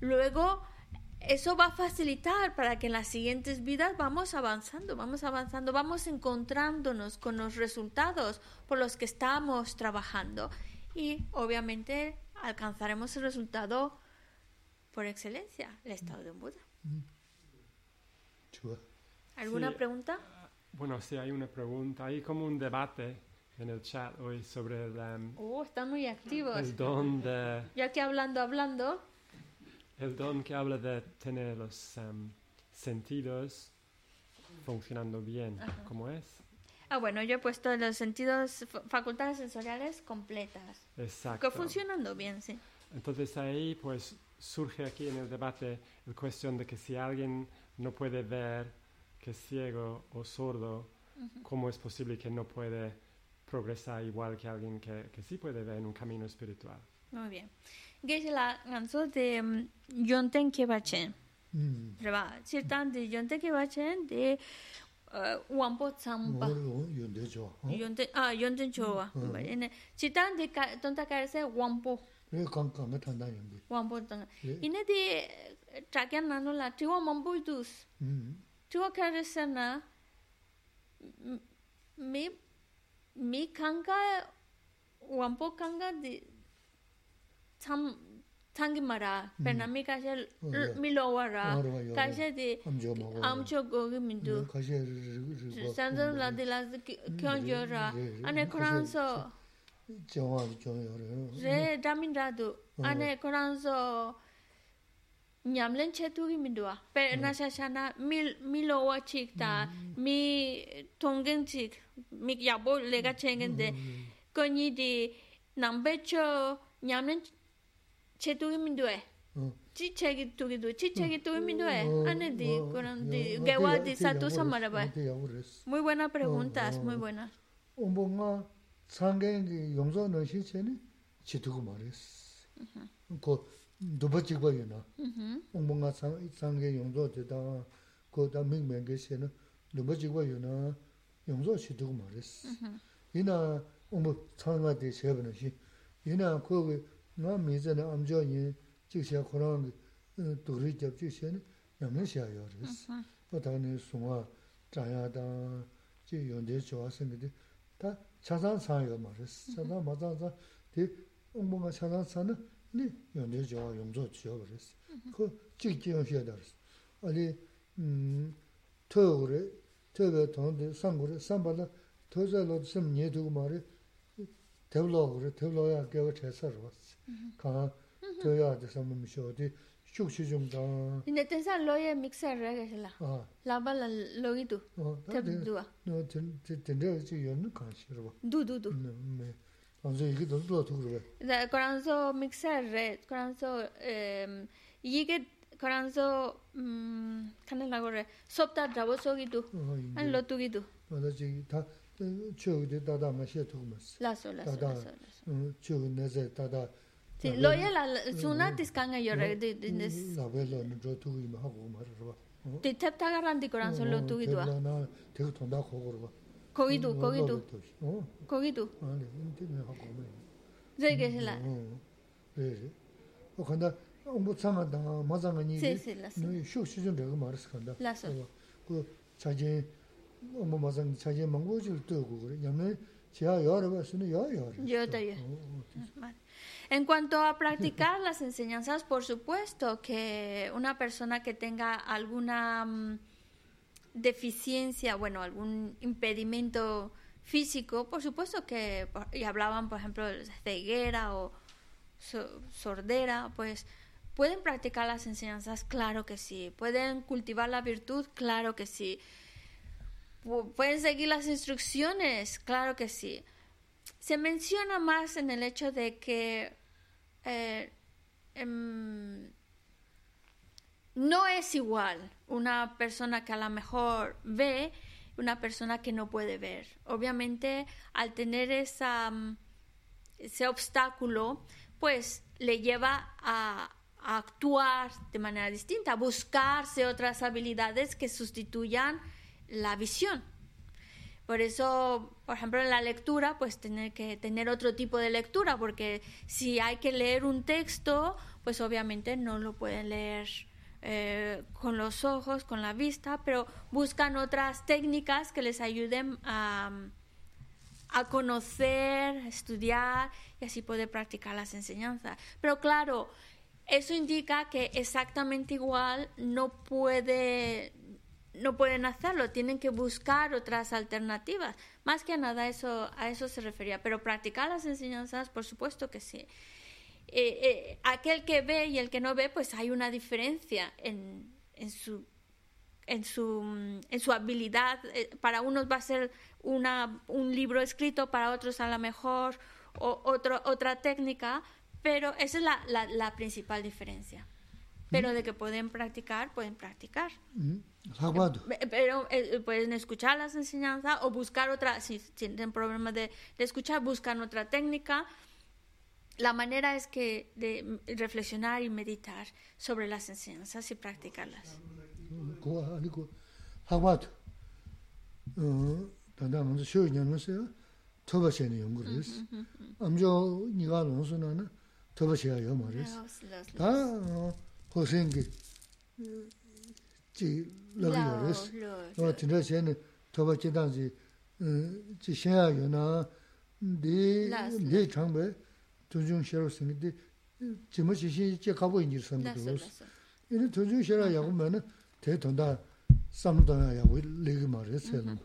luego eso va a facilitar para que en las siguientes vidas vamos avanzando, vamos avanzando, vamos encontrándonos con los resultados por los que estamos trabajando y obviamente alcanzaremos el resultado por excelencia, el estado de un Buda. ¿Alguna Sí. pregunta? Bueno, sí, hay una pregunta. Hay como un debate en el chat hoy sobre el, em, Oh, están muy activos. el don de Yo aquí hablando, hablando. el don que habla de tener los em, sentidos funcionando bien. Ajá. ¿Cómo es? Ah, bueno, yo he puesto los sentidos, fa- facultades sensoriales completas. Exacto. Que funcionando bien, sí. Entonces ahí pues surge aquí en el debate la cuestión de que si alguien no puede ver, que es ciego o sordo, ¿cómo es posible que no puede progresar igual que alguien que, que sí puede ver en un camino espiritual. Muy bien. la canción de mm, Yonten Kebachen. Reba, chirtan de Yonten Kebachen de uh, Wampo Tsamba. Yonten Chowa. Ah, Yonten Chowa. Chirtan de Tonta Karese Wampo. Wampo Tanga. Ine de eh, Chakyan Nano la Tiwa Mambo Dus. Tiwa Karese na me mi kanga wampo kanga di cham changi mara pena mi kasha mi lowa ra. Kasha di amcho gogi mindu sanzan la di la kyon jo ra. ane koran so re. damin radu ane koran so ñamlen chetu gi mindua pe mil milo wa chik mi tongen chik mi ya bo de koni di nambe cho ñamlen chetu gi mindue chi chegi tu gi du chi muy buenas preguntas muy buenas un bon ma sangen gi no shi chene dhubha chikpa yu na, mm-hmm. ungpo nga sangge yungzo te ta ko ta ming menge she na dhubha chikpa yu na yungzo she dhigu ma res. Mm-hmm. Ina ungpo tsangwa te sheba na shi, ina ko ge nga mi ze na amjo yin chik she khurang eh, dhugri jab chik she na yamna she ayo res. Mm-hmm. Pata ni sungwa chaya ta chi yonde chwa singe te ta chasang sangyo ma res, chasang ma chasang te ungpo nga chasang sangna 는 양면시야요 그랬어. 보다는 송아 자야다 지 연대 좋았었는데 다 차산 상이가 말했어. 차산 맞아서 대 엉봉가 차산 사는 네 연대 좋아 용조 지어 그랬어. 그 직지형 해야 그랬어. 아니 음 토그래 토가 돈데 상고래 상바다 토자로 좀 녀두고 말해 대블로 그래 대블로야 개가 제사로 왔어. 가 토야 돼서 뭐 미셔디 슉슉 좀다. Ine tensa loye mixer regesela. 아 Lava la logitu. 어, Tep 다들 dua. 너 된데 지 연는 간시로 봐. Du du du. 네. 언제 이게 너 들어도 그래. Da coranzo mixer re coranzo em yige coranzo mm kanela gore sopta drabo sogitu. 어, An 이제 lo tugitu. 맞아 지금 다 저기 다다 마셔 두고면서. Lazo lazo Da, da. lazo. lazo. 어, 저기 내세 다다 Sí, loye la la- suna tiskanga yo re de de de 나벨로 저 두고 임 하고 말을 봐. 어. de tep tagarandi coranzo lo tugitu. 나 되게 돈다 고 고로 봐. Kogitu kogitu 어. kogitu. 아니, 인터넷 하고 뭐. Regesela. 어. 그래. 어 근데 뭐 참아다 맞아가니 Sí, sí, lazo. 너 쇼시좀 내가 말했어 간다. Lazo. 어, 그 자제 뭐 맞아 자제 망고질 뜨고 그래. 야매 지하 여러 번은 여 여러. Yo te yo. 어, Vale. En cuanto a practicar las enseñanzas, por supuesto que una persona que tenga alguna mm, deficiencia, bueno, algún impedimento físico, por supuesto que, y hablaban, por ejemplo, de ceguera o so- sordera, pues pueden practicar las enseñanzas, claro que sí. Pueden cultivar la virtud, claro que sí. Pu- Pueden seguir las instrucciones, claro que sí se menciona más en el hecho de que eh, em, no es igual una persona que a lo mejor ve una persona que no puede ver. Obviamente, al tener mm, ese obstáculo, pues le lleva a, a actuar de manera distinta, a buscarse otras habilidades que sustituyan la visión. Por eso, por ejemplo, en la lectura, pues tener que tener otro tipo de lectura, porque si hay que leer un texto, pues obviamente no lo pueden leer eh, con los ojos, con la vista, pero buscan otras técnicas que les ayuden a, a conocer, estudiar y así poder practicar las enseñanzas. Pero claro, eso indica que exactamente igual no puede no pueden hacerlo, tienen que buscar otras alternativas. Más que nada eso, a eso se refería. Pero practicar las enseñanzas, por supuesto que sí. Eh, eh, aquel que ve y el que no ve, pues hay una diferencia en, en, su, en, su, en su habilidad. Eh, para unos va a ser una, un libro escrito, para otros a lo mejor o, otro, otra técnica, pero esa es la, la, la principal diferencia. Pero de que pueden practicar, pueden practicar. Hagwado. Pero eh, pueden escuchar las enseñanzas o buscar otra, si tienen problemas de, de, escuchar, buscan otra técnica. La manera es que de reflexionar y meditar sobre las enseñanzas y practicarlas. Hagwado. Tanda 먼저 쇼이 냐면서요. 토바시네 연구를. 암조 니가 논소나나 토바시야 말이야. 다 고생기 지 러리어스 어 진짜 쟤는 저번 지단지 지 신야요나 네 장배 존중 싫어 생긴데 지금 지시 이제 가고 있는 선도 이제 존중 싫어 야고면은 대돈다 삼도야 야고 레기 말했어요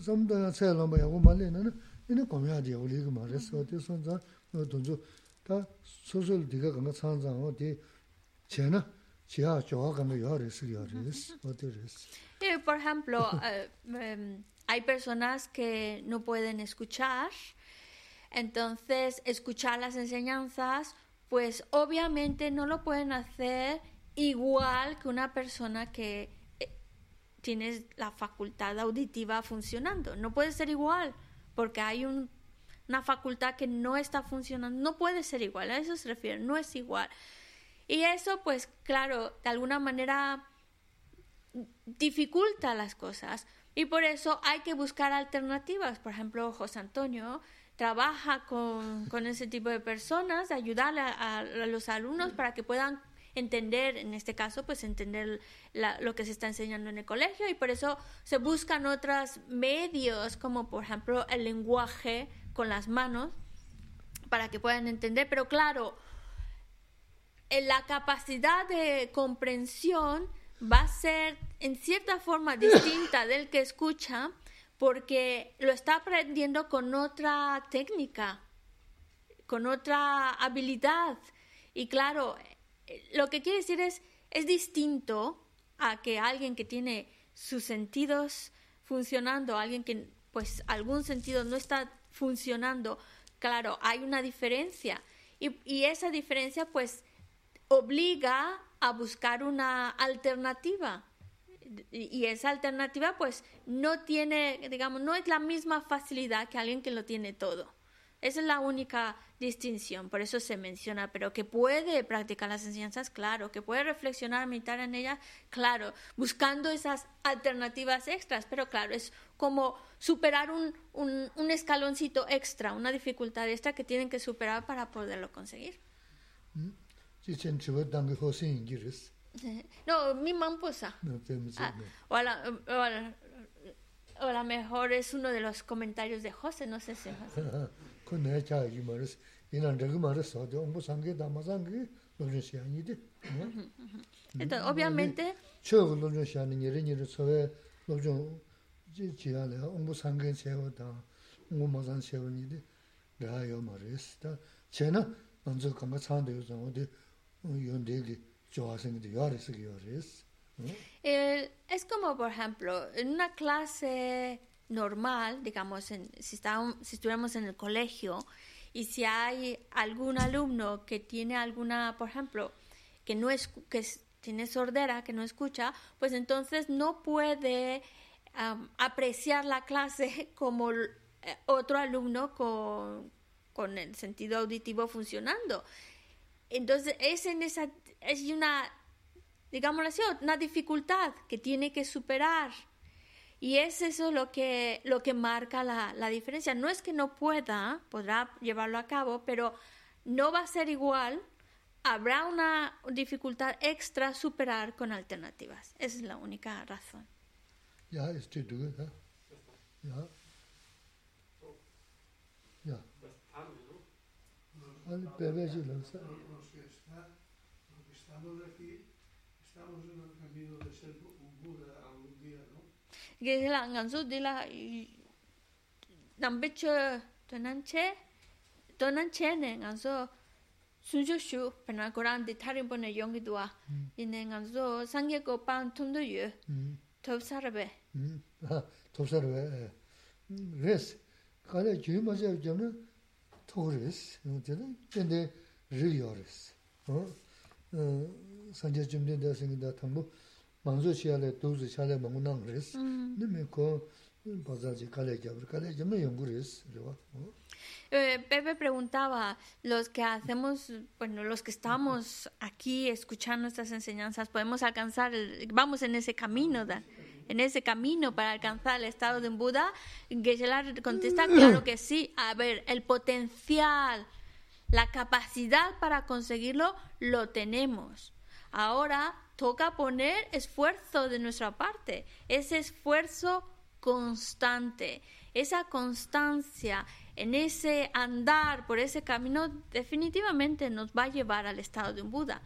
삼도야 세로 뭐 야고 말에는 이제 고민하지 야고 레기 말했어 어디 손자 너 돈주 다 소설 네가 간가 상상 어디 쟤는 por ejemplo, uh, hay personas que no pueden escuchar, entonces escuchar las enseñanzas, pues obviamente no lo pueden hacer igual que una persona que eh, tiene la facultad auditiva funcionando. No puede ser igual, porque hay un, una facultad que no está funcionando. No puede ser igual, a eso se refiere, no es igual. Y eso, pues claro, de alguna manera dificulta las cosas. Y por eso hay que buscar alternativas. Por ejemplo, José Antonio trabaja con, con ese tipo de personas, ayudarle a, a, los alumnos para que puedan entender, en este caso, pues entender la, lo que se está enseñando en el colegio y por eso se buscan otros medios, como por ejemplo el lenguaje con las manos, para que puedan entender. Pero claro, la capacidad de comprensión va a ser en cierta forma distinta del que escucha porque lo está aprendiendo con otra técnica, con otra habilidad. Y claro, lo que quiere decir es, es distinto a que alguien que tiene sus sentidos funcionando, alguien que pues algún sentido no está funcionando, claro, hay una diferencia. Y, y esa diferencia pues obliga a buscar una alternativa. Y esa alternativa pues no tiene, digamos, no es la misma facilidad que alguien que lo tiene todo. Esa es la única distinción, por eso se menciona, pero que puede practicar las enseñanzas, claro, que puede reflexionar, meditar en ellas, claro, buscando esas alternativas extras, pero claro, es como superar un, un, escaloncito extra, una dificultad extra que tienen que superar para poderlo conseguir. ¿Mm? No, mi mamposa. No, ah, o, a la, o, a la, o a lo mejor es uno de los comentarios de José, no sé si José. Entonces, obviamente... Es como, por ejemplo, en una clase normal, digamos, si, está si estuviéramos en el colegio y si hay algún alumno que tiene alguna, por ejemplo, que no es, que tiene sordera, que no escucha, pues entonces no puede apreciar la clase como eh, otro alumno con, con el sentido auditivo funcionando. Entonces es en esa es una, digámoslo así, una dificultad que tiene que superar. Y es eso lo que, lo que marca la, la diferencia. No es que no pueda, podrá llevarlo a cabo, pero no va a ser igual. Habrá una dificultad extra superar con alternativas. Esa es la única razón. Ya, estoy tú. Ya. Ya. che la nganzu di la nambe che tonan che tonan che ne nganzu sunjo shu pena goran di tarimbo ne yongi duwa mm. ine nganzu sangye go pan tumdo yu. Mm. Topsarabe topsarabe mm. eh. res. Kare juyu maze jamne togres 근데 riyoris oh. sanje chumde da singe da tangbo mangzo mangu nang res nime ko kale kale yungu res Pepe preguntaba, los que hacemos, bueno, los que estamos aquí escuchando estas enseñanzas, podemos alcanzar, vamos en ese camino, da, en ese camino para alcanzar el estado de un Buda. Geshe-la contesta, claro que sí. A ver, el potencial la capacidad para conseguirlo, lo tenemos. Ahora toca poner esfuerzo de nuestra parte, ese esfuerzo constante, esa constancia en ese andar por ese camino definitivamente nos va a llevar al estado de un Buda.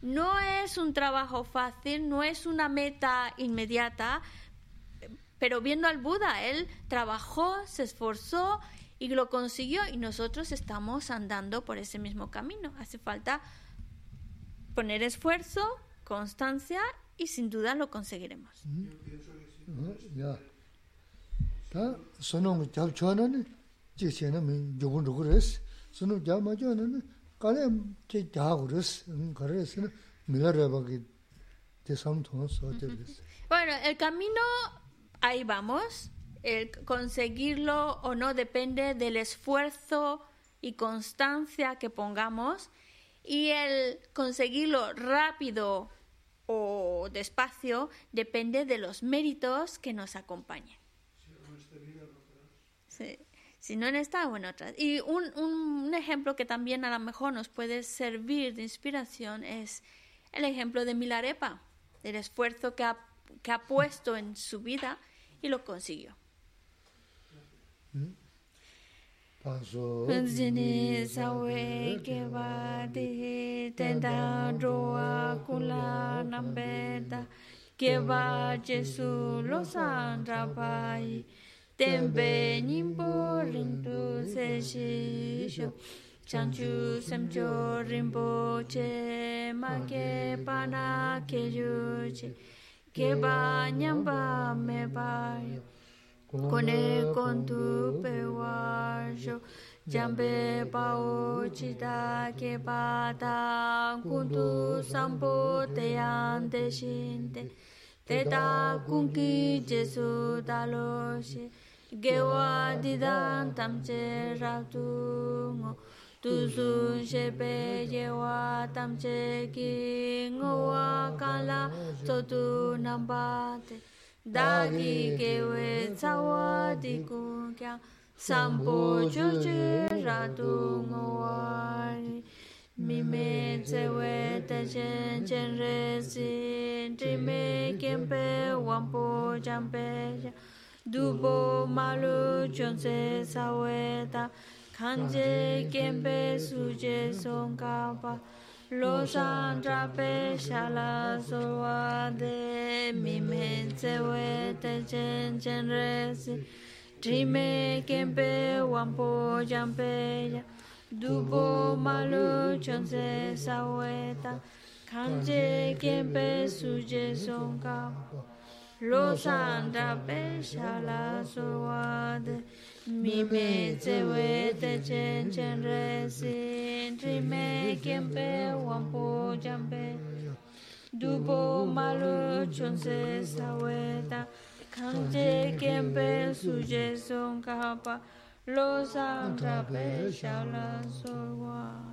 No es un trabajo fácil, no es una meta inmediata, pero viendo al Buda, él trabajó, se esforzó y lo consiguió y nosotros estamos andando por ese mismo camino. Hace falta poner esfuerzo, constancia y sin duda lo conseguiremos. Yo pienso que sí. 어? 야. 다 선홍 잡 쳐는 지체는 민 조금 그랬어. 선홍 잡 맞아는 가래 제 자고 그랬어. 응, 그래서 미라라바기 대상 통해서 어쨌어. Bueno, el camino, ahí vamos. El conseguirlo o no depende del esfuerzo y constancia que pongamos. Y el conseguirlo rápido o despacio depende de los méritos que nos acompañen. Si no en esta o en otras. Y un, un, un ejemplo que también a lo mejor nos puede servir de inspiración es el ejemplo de Milarepa, del esfuerzo que ha, que ha puesto en su vida y lo consiguió. Panzini sawe kewa dihi tenda roa kula nambeda kewa jesu losan rabai tembe nimbo rindu se shisho chanchu semcho rinpo che ma ke pana ke yuche kewa nyamba me bayo Kone kontu pewa jo jambe pao chita ke pata kuntu sampo te ante shinte te ta kunki jesu dalo shi gewa didan tam che raktu tu su she pe ye tam che ki ngo wa to tu nambate 大地给为造我地故乡，山抱丘丘，山土广广，明媚在为太阳，太阳热炽，明媚金佩黄浦江佩江，赌博马路，从此少为打，干净金佩书借送卡巴。Lo san trape shala soa de mi men se we te chen chen resi Trime kempe wampo jampe ya Dubo malu chonse saweta Kanje kempe suje songa Lo san trape shala soa de mi me te we te chen chen re sin trime kempe wampo jampe dubo malu chon se saweta kanje kempe suje son kapa lo san trape shala so wada